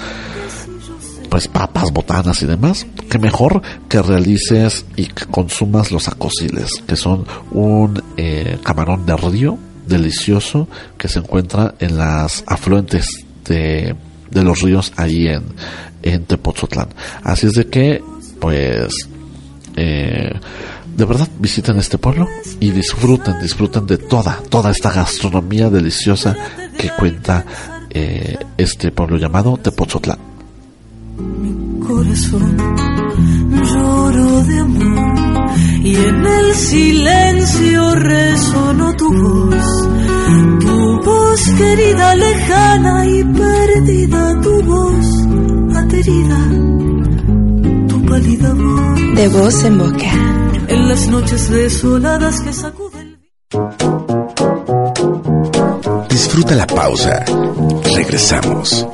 pues papas, botanas y demás, que mejor que realices y que consumas los acosiles, que son un eh, camarón de río delicioso que se encuentra en las afluentes de, de los ríos ahí en, en Tepoztlán. Así es de que, pues, eh, de verdad visiten este pueblo y disfruten, disfruten de toda, toda esta gastronomía deliciosa que cuenta eh, este pueblo llamado Tepoztlán. Corazón lloro de amor y en el silencio resonó tu voz, tu voz querida, lejana y perdida, tu voz aterida, tu pálida voz. De voz en boca. En las noches desoladas que sacuden. Disfruta la pausa. Regresamos.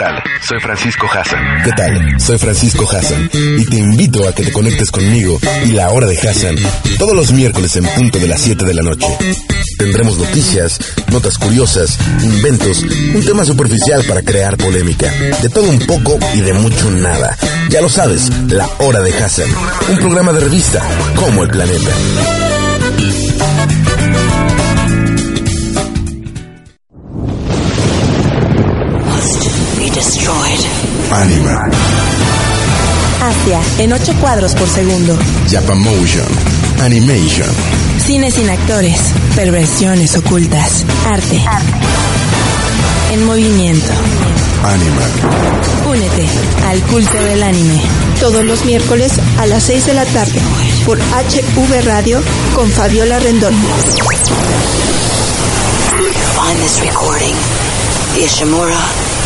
Tal? Soy Francisco Hassan. ¿Qué tal? Soy Francisco Hassan y te invito a que te conectes conmigo y la hora de Hassan todos los miércoles en punto de las 7 de la noche. Tendremos noticias, notas curiosas, inventos, un tema superficial para crear polémica, de todo un poco y de mucho nada. Ya lo sabes, la hora de Hassan, un programa de revista como el planeta. Anima, Asia, en 8 cuadros por segundo. Japamotion, Animation, Cine sin actores. Perversiones ocultas. Arte. En movimiento. Anima. Únete al culto del anime. Todos los miércoles a las 6 de la tarde por HV Radio con Fabiola Rendón. Find this recording. The Ishimura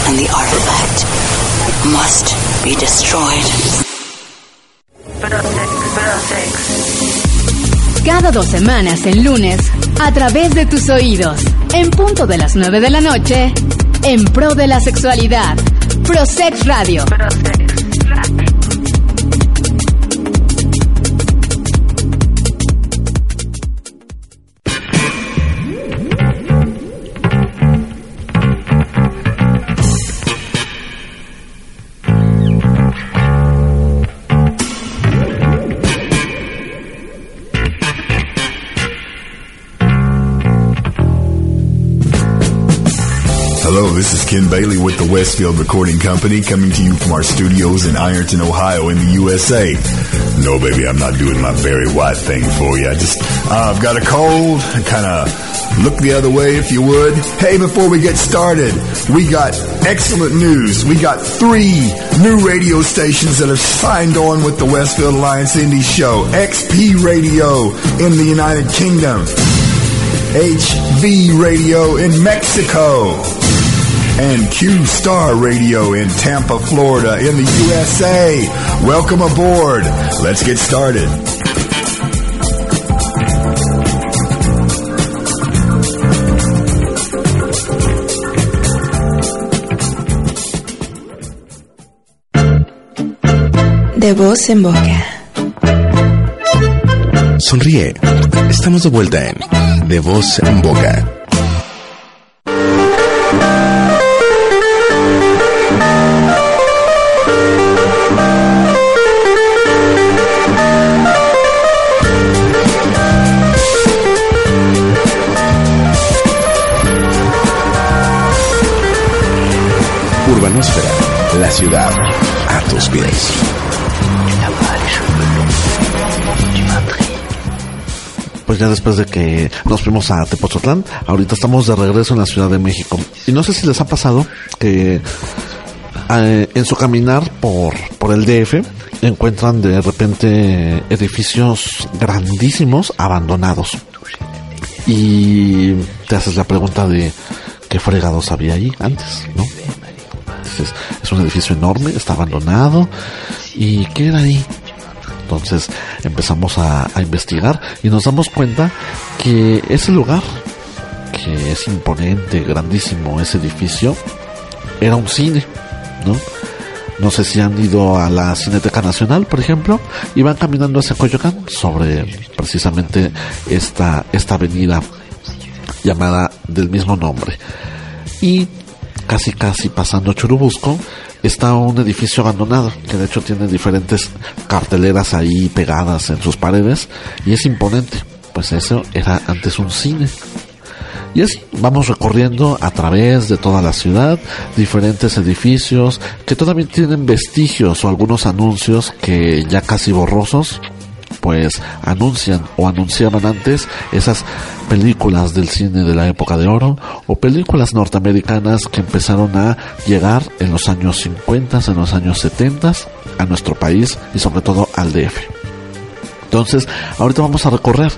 and the artifact must be destroyed. Cada dos semanas en lunes, a través de tus oídos, en punto de las 9 de la noche, en pro de la sexualidad, Prosex Radio. Hello, this is Ken Bailey with the Westfield Recording Company coming to you from our studios in Ironton, Ohio in the USA. No, baby, I'm not doing my very White thing for you. I just, uh, I've got a cold. Kind of look the other way if you would. Hey, before we get started, we got excellent news. We got three new radio stations that are signed on with the Westfield Alliance Indie Show. XP Radio in the United Kingdom. HV Radio in Mexico and Q Star Radio in Tampa, Florida, in the USA. Welcome aboard. Let's get started. De voz en boca. Sonríe. Estamos de vuelta en De Voz en Boca. Ciudad a tus pies. Pues ya después de que nos fuimos a Tepozotlán, ahorita estamos de regreso en la Ciudad de México. Y no sé si les ha pasado que eh, en su caminar por, por el DF encuentran de repente edificios grandísimos abandonados. Y te haces la pregunta de qué fregados había ahí antes, ¿no? Es un edificio enorme, está abandonado. ¿Y qué era ahí? Entonces empezamos a, a, investigar y nos damos cuenta que ese lugar, que es imponente, grandísimo, ese edificio, era un cine, ¿no? No sé si han ido a la Cineteca Nacional, por ejemplo, y van caminando hacia Coyoacán sobre precisamente esta, esta avenida llamada del mismo nombre. Y casi casi pasando Churubusco, está un edificio abandonado, que de hecho tiene diferentes carteleras ahí pegadas en sus paredes, y es imponente, pues eso era antes un cine. Y así vamos recorriendo a través de toda la ciudad diferentes edificios que todavía tienen vestigios o algunos anuncios que ya casi borrosos pues anuncian o anunciaban antes esas películas del cine de la época de oro o películas norteamericanas que empezaron a llegar en los años 50, en los años 70 a nuestro país y sobre todo al DF. Entonces, ahorita vamos a recorrer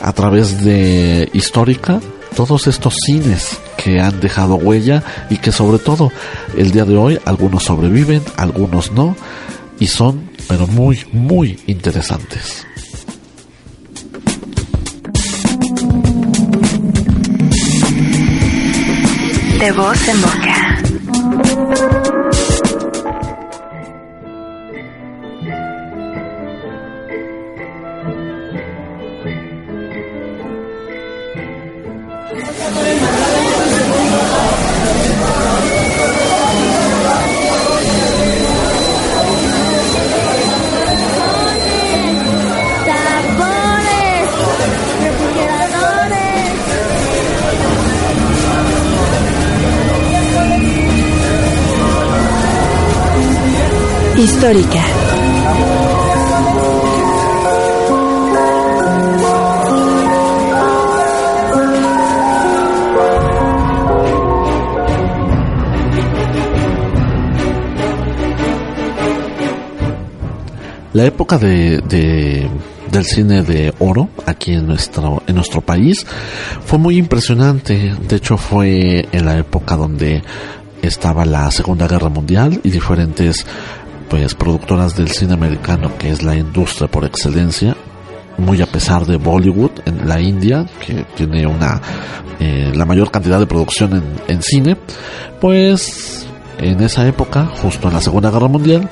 a través de histórica todos estos cines que han dejado huella y que sobre todo el día de hoy algunos sobreviven, algunos no y son pero muy muy interesantes. De voz en boca. La época de, del cine de oro aquí en nuestro, en nuestro país fue muy impresionante. De hecho, fue en la época donde estaba la Segunda Guerra Mundial y diferentes pues productoras del cine americano que es la industria por excelencia muy a pesar de Bollywood en la India que tiene una eh, la mayor cantidad de producción en, cine pues en esa época justo en la Segunda Guerra Mundial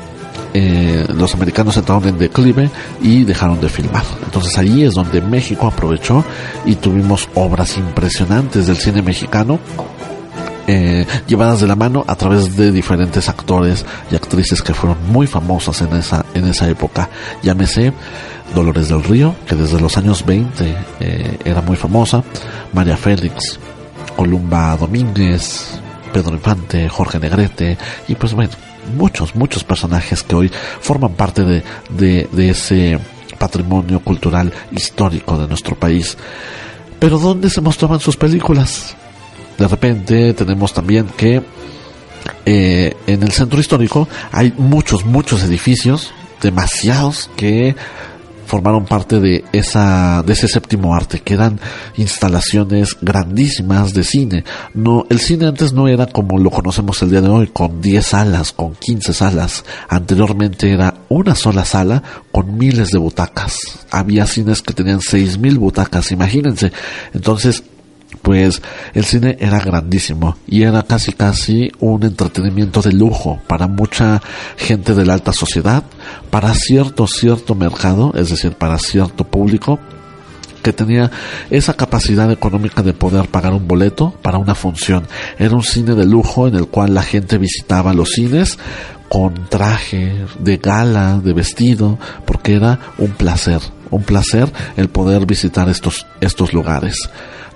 eh, los americanos entraron en declive y dejaron de filmar. Entonces ahí es donde México aprovechó y tuvimos obras impresionantes del cine mexicano eh, llevadas de la mano a través de diferentes actores y actrices que fueron muy famosas en esa, en esa época. Llámese Dolores del Río, que desde los años 20 eh, era muy famosa, María Félix, Columba Domínguez, Pedro Infante, Jorge Negrete, y pues bueno, muchos, muchos personajes que hoy forman parte de, de, de ese patrimonio cultural histórico de nuestro país. Pero ¿dónde se mostraban sus películas? De repente tenemos también que eh, en el centro histórico hay muchos, muchos edificios, demasiados que formaron parte de esa de ese séptimo arte. Que eran instalaciones grandísimas de cine. No el cine antes no era como lo conocemos el día de hoy con 10 salas con 15 salas. Anteriormente era una sola sala con miles de butacas. Había cines que tenían 6000 butacas imagínense. Entonces pues el cine era grandísimo y era casi casi un entretenimiento de lujo para mucha gente de la alta sociedad, para cierto cierto mercado, es decir, para cierto público que tenía esa capacidad económica de poder pagar un boleto para una función. Era un cine de lujo en el cual la gente visitaba los cines con traje de gala, de vestido, porque era un placer, un placer el poder visitar estos estos lugares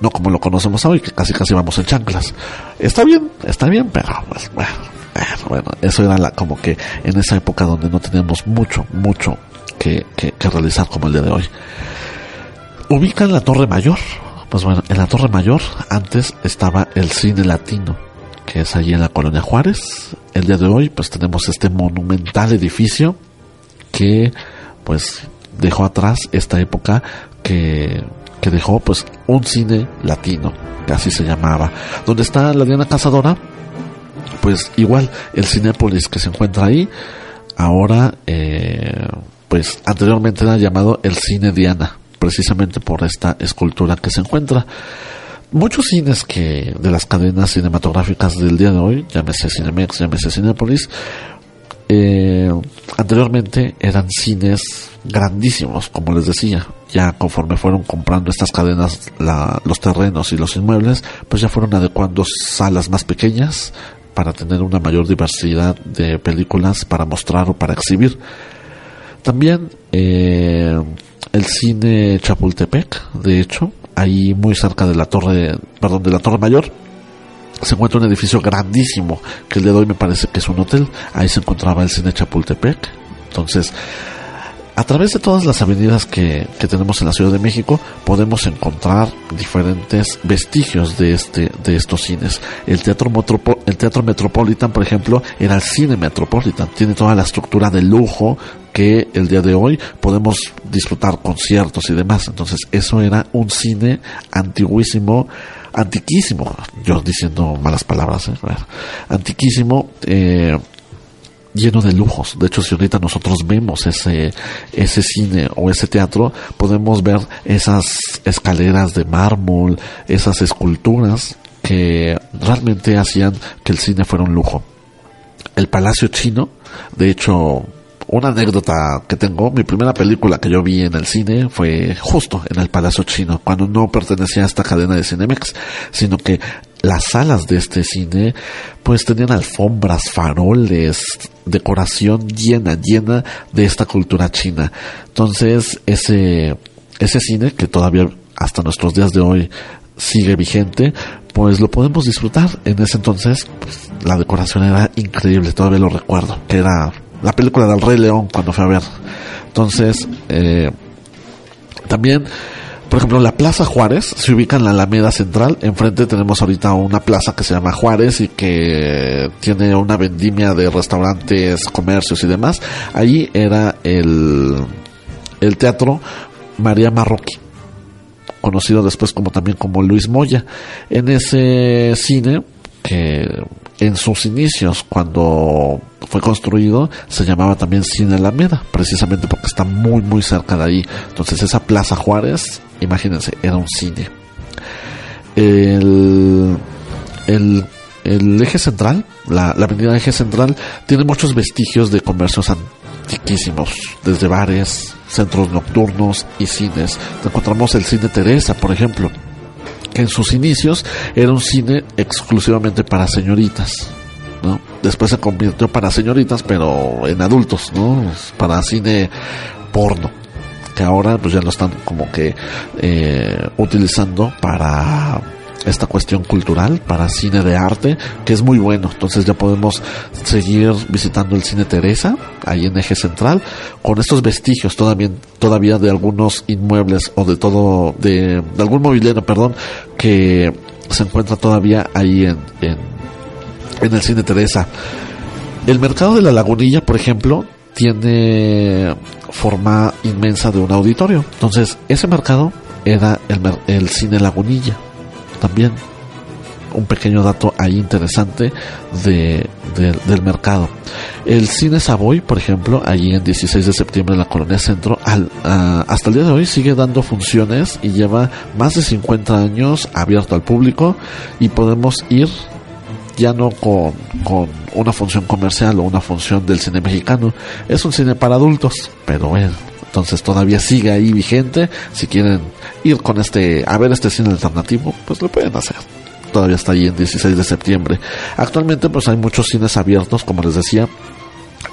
no como lo conocemos hoy, que casi casi vamos en chanclas. Está bien, está bien, pero pues, bueno, Bueno, eso era la, como que en esa época donde no teníamos mucho, mucho que, que, que realizar como el día de hoy. Ubican la Torre Mayor. Pues bueno, en la Torre Mayor antes estaba el cine latino, que es allí en la Colonia Juárez. El día de hoy pues tenemos este monumental edificio que pues dejó atrás esta época que, que dejó pues un cine latino, que así se llamaba. Donde está la Diana Cazadora, pues igual el Cinépolis que se encuentra ahí, ahora eh, pues anteriormente era llamado el Cine Diana, precisamente por esta escultura que se encuentra. Muchos cines que de las cadenas cinematográficas del día de hoy, llámese Cinemex, llámese Cinépolis, eh, anteriormente eran cines grandísimos, como les decía. Ya conforme fueron comprando estas cadenas los terrenos y los inmuebles, pues ya fueron adecuando salas más pequeñas para tener una mayor diversidad de películas para mostrar o para exhibir. También eh, el cine Chapultepec, de hecho, ahí muy cerca de la torre, perdón, de la torre mayor, se encuentra un edificio grandísimo, que el de hoy me parece que es un hotel. Ahí se encontraba el cine Chapultepec. Entonces, a través de todas las avenidas que, que, tenemos en la Ciudad de México podemos encontrar diferentes vestigios de este de estos cines. El teatro Metropo el teatro Metropolitan, por ejemplo, era el cine Metropolitan, tiene toda la estructura de lujo que el día de hoy podemos disfrutar conciertos y demás. Entonces, eso era un cine antiguísimo, antiquísimo, yo diciendo malas palabras, ¿eh? antiquísimo eh, lleno de lujos. De hecho, si ahorita nosotros vemos ese, ese cine o ese teatro, podemos ver esas escaleras de mármol, esas esculturas que realmente hacían que el cine fuera un lujo. El Palacio Chino, de hecho, una anécdota que tengo, mi primera película que yo vi en el cine fue justo en el Palacio Chino, cuando no pertenecía a esta cadena de Cinemex, sino que las salas de este cine pues tenían alfombras, faroles, decoración llena, llena de esta cultura china. Entonces, ese, ese cine que todavía hasta nuestros días de hoy sigue vigente, pues lo podemos disfrutar. En ese entonces, pues, la decoración era increíble, todavía lo recuerdo, que era la película del Rey León cuando fue a ver. Entonces, eh, también por ejemplo, la Plaza Juárez se ubica en la Alameda Central. Enfrente tenemos ahorita una plaza que se llama Juárez y que tiene una vendimia de restaurantes, comercios y demás. Allí era el, el teatro María Marroquí conocido después como también como Luis Moya. En ese cine, que en sus inicios, cuando fue construido, se llamaba también Cine Alameda, precisamente porque está muy, muy cerca de ahí. Entonces, esa Plaza Juárez, imagínense, era un cine. El, el, eje central, la, la avenida eje central, tiene muchos vestigios de comercios antiquísimos, desde bares, centros nocturnos y cines. Encontramos el cine Teresa, por ejemplo, que en sus inicios era un cine exclusivamente para señoritas. ¿no? Después se convirtió para señoritas, pero en adultos, ¿no? Para cine porno. Que ahora pues ya lo están como que eh, utilizando para esta cuestión cultural para cine de arte, que es muy bueno. Entonces ya podemos seguir visitando el cine Teresa, ahí en eje central, con estos vestigios todavía, todavía de algunos inmuebles o de todo, de, algún mobiliario, perdón, que se encuentra todavía ahí en, en, en el cine Teresa. El mercado de la lagunilla, por ejemplo, tiene forma inmensa de un auditorio. Entonces, ese mercado era el, el cine Lagunilla también un pequeño dato ahí interesante de, de, del mercado. El Cine Savoy, por ejemplo, allí en 16 de septiembre en la Colonia Centro, al, uh, hasta el día de hoy sigue dando funciones y lleva más de 50 años abierto al público y podemos ir ya no con, con una función comercial o una función del cine mexicano, es un cine para adultos, pero bueno, entonces todavía sigue ahí vigente. Si quieren ir con este, a ver este cine alternativo, pues lo pueden hacer. Todavía está ahí en 16 de septiembre. Actualmente pues hay muchos cines abiertos, como les decía,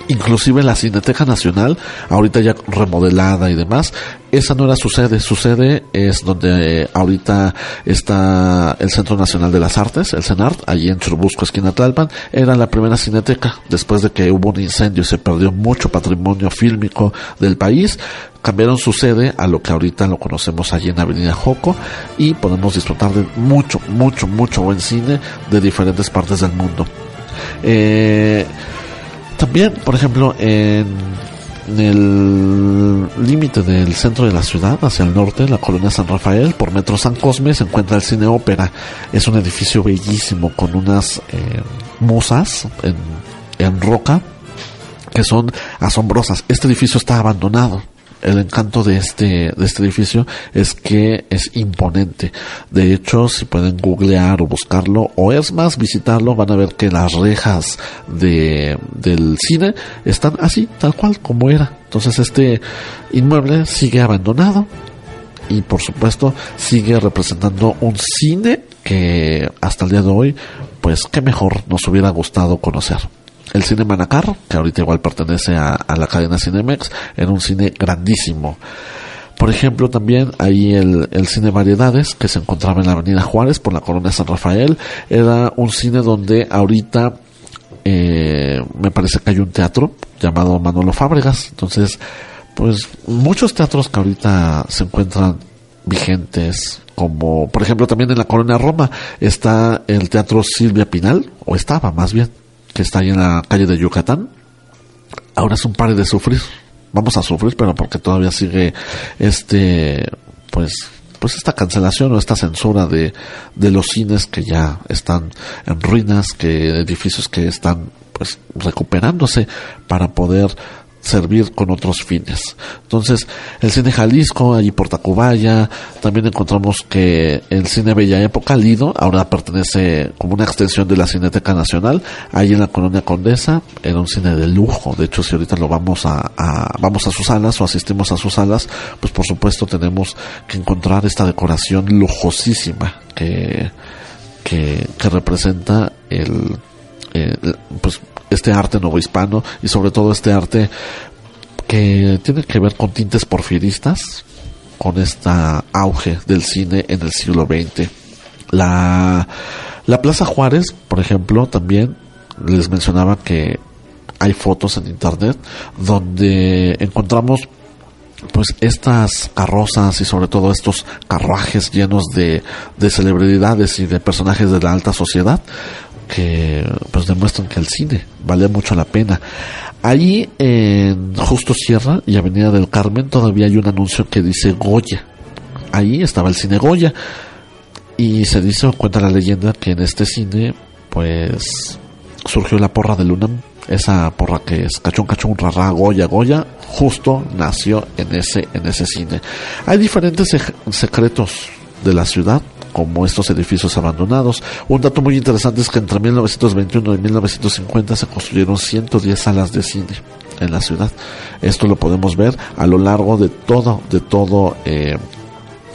inclusive la Cineteca Nacional, ahorita ya remodelada y demás, esa no era su sede, su sede es donde eh, ahorita está el Centro Nacional de las Artes, el CENART, allí en Churubusco, esquina Tlalpan, era la primera cineteca, después de que hubo un incendio y se perdió mucho patrimonio fílmico del país, cambiaron su sede a lo que ahorita lo conocemos allí en Avenida Joco y podemos disfrutar de mucho, mucho, mucho buen cine de diferentes partes del mundo. Eh, también, por ejemplo, en, el límite del centro de la ciudad, hacia el norte, la colonia San Rafael, por Metro San Cosme, se encuentra el Cine Ópera. Es un edificio bellísimo con unas eh, musas en, en roca que son asombrosas. Este edificio está abandonado el encanto de este, de este edificio es que es imponente. De hecho, si pueden googlear o buscarlo, o es más, visitarlo, van a ver que las rejas de, del cine están así, tal cual como era. Entonces este inmueble sigue abandonado y por supuesto sigue representando un cine que hasta el día de hoy, pues qué mejor nos hubiera gustado conocer el cine Manacar, que ahorita igual pertenece a, la cadena Cinemex, era un cine grandísimo. Por ejemplo, también ahí el, el, cine Variedades, que se encontraba en la Avenida Juárez por la Colonia San Rafael, era un cine donde ahorita eh, me parece que hay un teatro llamado Manolo Fábregas. Entonces, pues muchos teatros que ahorita se encuentran vigentes, como por ejemplo también en la Colonia Roma está el Teatro Silvia Pinal, o estaba más bien, que está ahí en la calle de Yucatán, ahora es un par de sufrir. Vamos a sufrir, pero porque todavía sigue este, pues, pues esta cancelación o esta censura de, de los cines que ya están en ruinas, que edificios que están pues recuperándose para poder servir con otros fines. Entonces, el cine Jalisco, allí por Tacubaya, también encontramos que el cine Bella Época, Lido, ahora pertenece como una extensión de la Cineteca Nacional, ahí en la Colonia Condesa, era un cine de lujo, de hecho si ahorita lo vamos a, vamos a sus salas o asistimos a sus salas, pues por supuesto tenemos que encontrar esta decoración lujosísima que, que, que representa el, el pues este arte novohispano y sobre todo este arte que tiene que ver con tintes porfiristas, con este auge del cine en el siglo XX. La, la Plaza Juárez, por ejemplo, también les mencionaba que hay fotos en internet donde encontramos pues estas carrozas y sobre todo estos carruajes llenos de, de celebridades y de personajes de la alta sociedad que pues demuestran que el cine vale mucho la pena. Allí en Justo Sierra y Avenida del Carmen todavía hay un anuncio que dice Goya. Ahí estaba el cine Goya. Y se dice cuenta la leyenda que en este cine pues surgió la porra de Luna esa porra que es cachón cachón rara Goya Goya justo nació en ese en ese cine. Hay diferentes secretos de la ciudad como estos edificios abandonados. Un dato muy interesante es que entre 1921 y 1950 se construyeron 110 salas de cine en la ciudad. Esto lo podemos ver a lo largo de todo, de todo eh,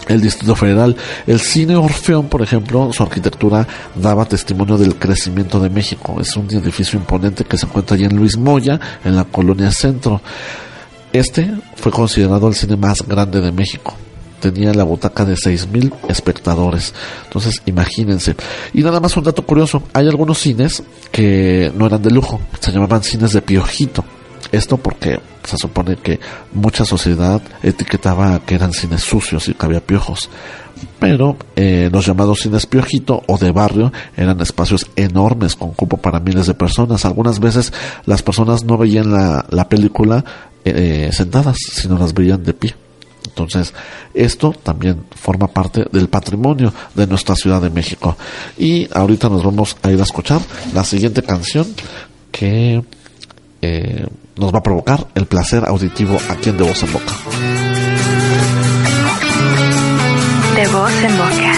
el Distrito Federal. El cine Orfeón, por ejemplo, su arquitectura daba testimonio del crecimiento de México. Es un edificio imponente que se encuentra allí en Luis Moya, en la colonia Centro. Este fue considerado el cine más grande de México tenía la butaca de 6.000 espectadores. Entonces, imagínense. Y nada más un dato curioso, hay algunos cines que no eran de lujo, se llamaban cines de piojito. Esto porque se supone que mucha sociedad etiquetaba que eran cines sucios y que había piojos. Pero eh, los llamados cines piojito o de barrio eran espacios enormes con cupo para miles de personas. Algunas veces las personas no veían la, la película eh, sentadas, sino las veían de pie. Entonces, esto también forma parte del patrimonio de nuestra Ciudad de México. Y ahorita nos vamos a ir a escuchar la siguiente canción que eh, nos va a provocar el placer auditivo aquí en De Voz en Boca. De Voz en Boca.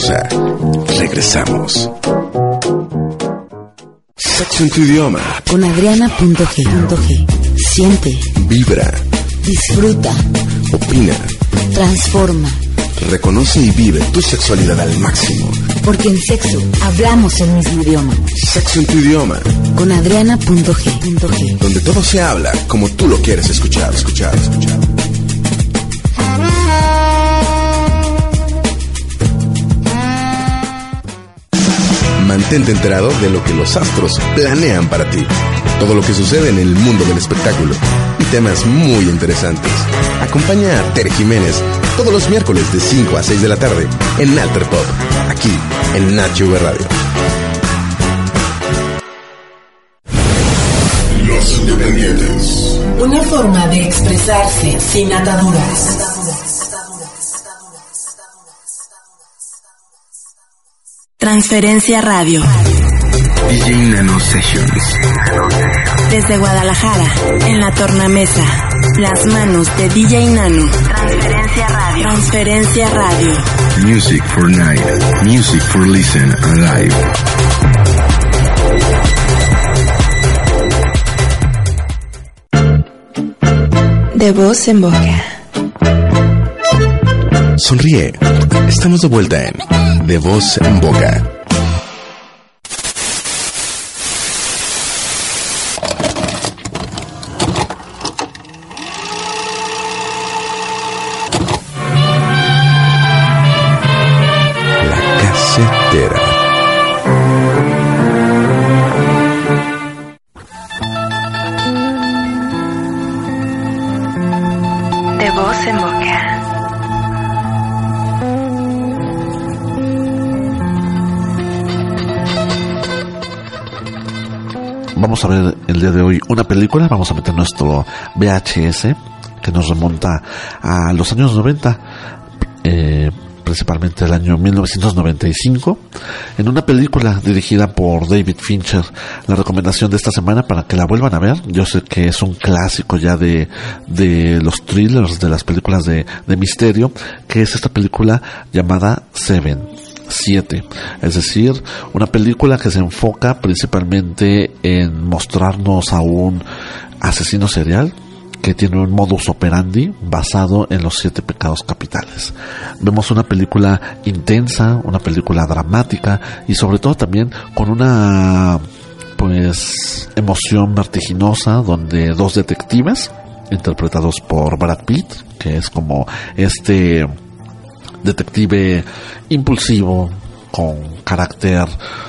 Pausa. Regresamos. Sexo en tu idioma. Con Adriana.g. Siente. Vibra. Disfruta. Opina. Transforma. Reconoce y vive tu sexualidad al máximo. Porque en sexo hablamos el mismo idioma. Sexo en tu idioma. Con Adriana.g. Donde todo se habla como tú lo quieres escuchar, escuchar, escuchar. Mantente enterado de lo que los astros planean para ti. Todo lo que sucede en el mundo del espectáculo y temas muy interesantes. Acompaña a Tere Jiménez todos los miércoles de 5 a 6 de la tarde en Alter Pop, aquí en Nacho V Radio. Los Independientes. Una forma de expresarse sin ataduras. Transferencia Radio. DJ Nano Sessions. Desde Guadalajara, en la tornamesa. Las manos de DJ Nano. Transferencia Radio. Transferencia Radio. Music for night. Music for listen and live. De voz en boca. Sonríe. Estamos de vuelta en De Voz en Boca. Vamos a meter nuestro VHS que nos remonta a los años 90, eh, principalmente el año 1995, en una película dirigida por David Fincher. La recomendación de esta semana para que la vuelvan a ver, yo sé que es un clásico ya de, de los thrillers, de las películas de, de misterio, que es esta película llamada Seven. 7, es decir, una película que se enfoca principalmente en mostrarnos a un asesino serial que tiene un modus operandi basado en los siete pecados capitales. Vemos una película intensa, una película dramática y sobre todo también con una pues emoción vertiginosa donde dos detectives interpretados por Brad Pitt, que es como este detective impulsivo, con carácter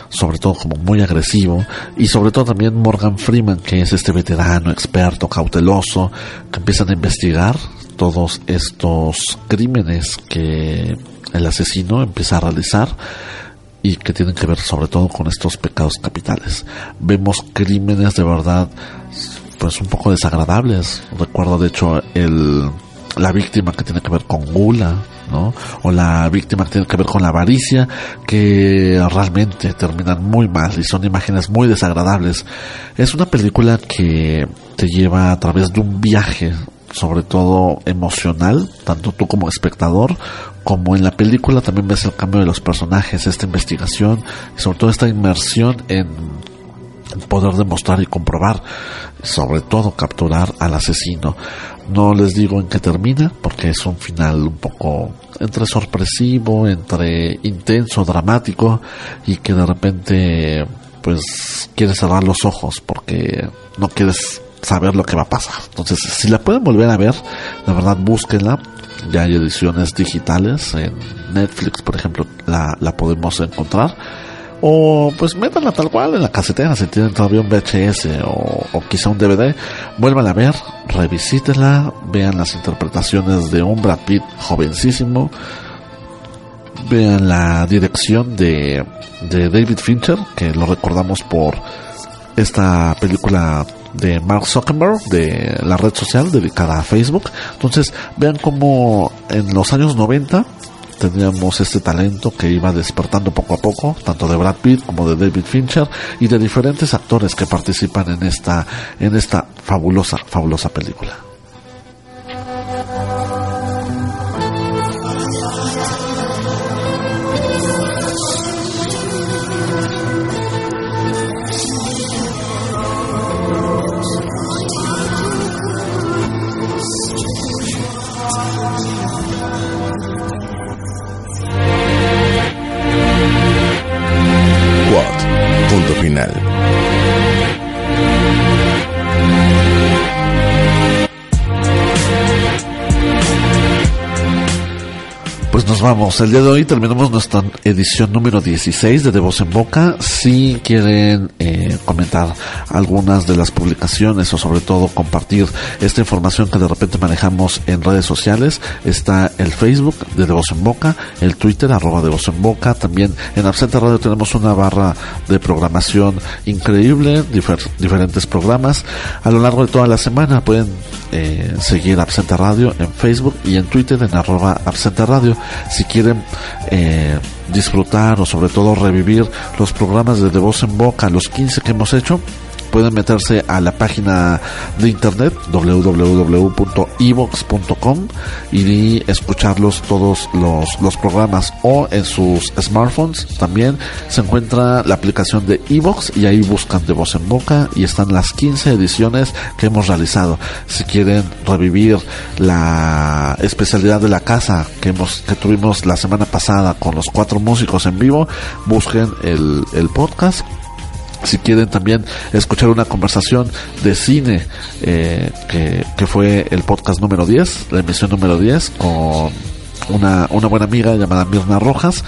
sobre todo como muy agresivo y sobre todo también Morgan Freeman que es este veterano, experto, cauteloso que empiezan a investigar todos estos crímenes que el asesino empieza a realizar y que tienen que ver sobre todo con estos pecados capitales. Vemos crímenes de verdad pues un poco desagradables. Recuerdo de hecho el la víctima que tiene que ver con gula, ¿no? O la víctima que tiene que ver con la avaricia, que realmente terminan muy mal y son imágenes muy desagradables. Es una película que te lleva a través de un viaje, sobre todo emocional, tanto tú como espectador, como en la película también ves el cambio de los personajes, esta investigación y sobre todo esta inmersión en poder demostrar y comprobar, sobre todo capturar al asesino. No les digo en qué termina, porque es un final un poco entre sorpresivo, entre intenso, dramático, y que de repente pues quieres cerrar los ojos porque no quieres saber lo que va a pasar. Entonces, si la pueden volver a ver, la verdad búsquenla. Ya hay ediciones digitales en Netflix, por ejemplo, la, la podemos encontrar o pues métanla tal cual en la casetera si tienen todavía un VHS o, o quizá un DVD vuelvan a ver revisítenla vean las interpretaciones de un Brad Pitt jovencísimo vean la dirección de, de David Fincher que lo recordamos por esta película de Mark Zuckerberg de la red social dedicada a Facebook. Entonces vean cómo en los años 90 teníamos este talento que iba despertando poco a poco, tanto de Brad Pitt como de David Fincher y de diferentes actores que participan en esta en esta fabulosa fabulosa película. Nos vamos. El día de hoy terminamos nuestra edición número 16 de De Voz en Boca. Si quieren eh, comentar algunas de las publicaciones o sobre todo compartir esta información que de repente manejamos en redes sociales, está el Facebook de De Voz en Boca, el Twitter arroba De Voz en Boca. También en Absenta Radio tenemos una barra de programación increíble, diferentes programas. A lo largo de toda la semana pueden eh, seguir Absenta Radio en Facebook y en Twitter en arroba Absenta Radio si quieren eh, disfrutar o sobre todo revivir los programas de De Voz en Boca, los 15 que hemos hecho, pueden meterse a la página de internet www.evox.com y escucharlos todos los, los programas. O en sus smartphones también se encuentra la aplicación de Evox y ahí buscan de voz en boca y están las 15 ediciones que hemos realizado. Si quieren revivir la especialidad de la casa que hemos que tuvimos la semana pasada con los cuatro músicos en vivo busquen el, el podcast si quieren también escuchar una conversación de cine, eh, que, que, fue el podcast número 10, la emisión número 10, con una, una buena amiga llamada Mirna Rojas,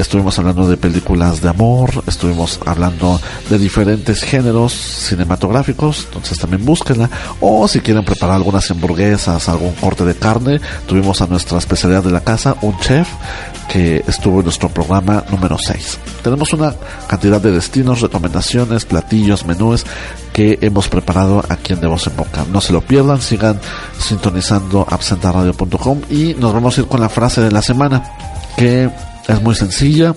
estuvimos hablando de películas de amor, estuvimos hablando de diferentes géneros cinematográficos, entonces también búsquenla. O si quieren preparar algunas hamburguesas, algún corte de carne, tuvimos a nuestra especialidad de la casa, un chef que estuvo en nuestro programa número 6. Tenemos una cantidad de destinos, recomendaciones, platillos, menús que hemos preparado aquí en De Voz en Boca. No se lo pierdan, sigan sintonizando absentaradio.com y nos vamos a ir con la frase de la semana que es muy sencilla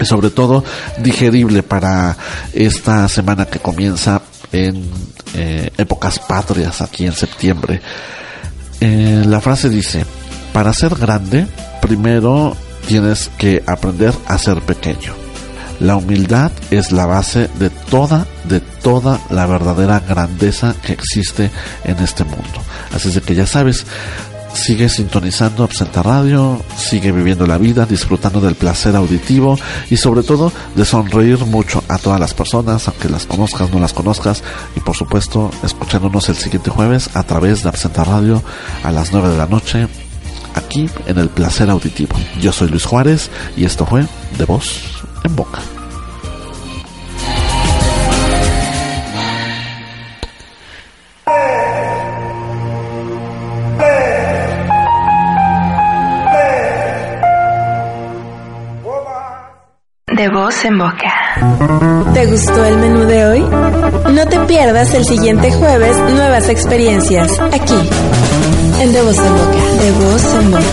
y sobre todo digerible para esta semana que comienza en eh, épocas patrias aquí en septiembre. Eh, la frase dice, para ser grande, primero tienes que aprender a ser pequeño. La humildad es la base de toda, de toda la verdadera grandeza que existe en este mundo. Así es de que ya sabes, sigue sintonizando Absenta Radio, sigue viviendo la vida, disfrutando del placer auditivo y sobre todo de sonreír mucho a todas las personas, aunque las conozcas, no las conozcas, y por supuesto escuchándonos el siguiente jueves a través de Absenta Radio a las 9 de la noche, aquí en el placer auditivo. Yo soy Luis Juárez y esto fue De Voz en Boca. Voz en boca. ¿Te gustó el menú de hoy? No te pierdas el siguiente jueves nuevas experiencias aquí en De voz en boca. De voz en boca.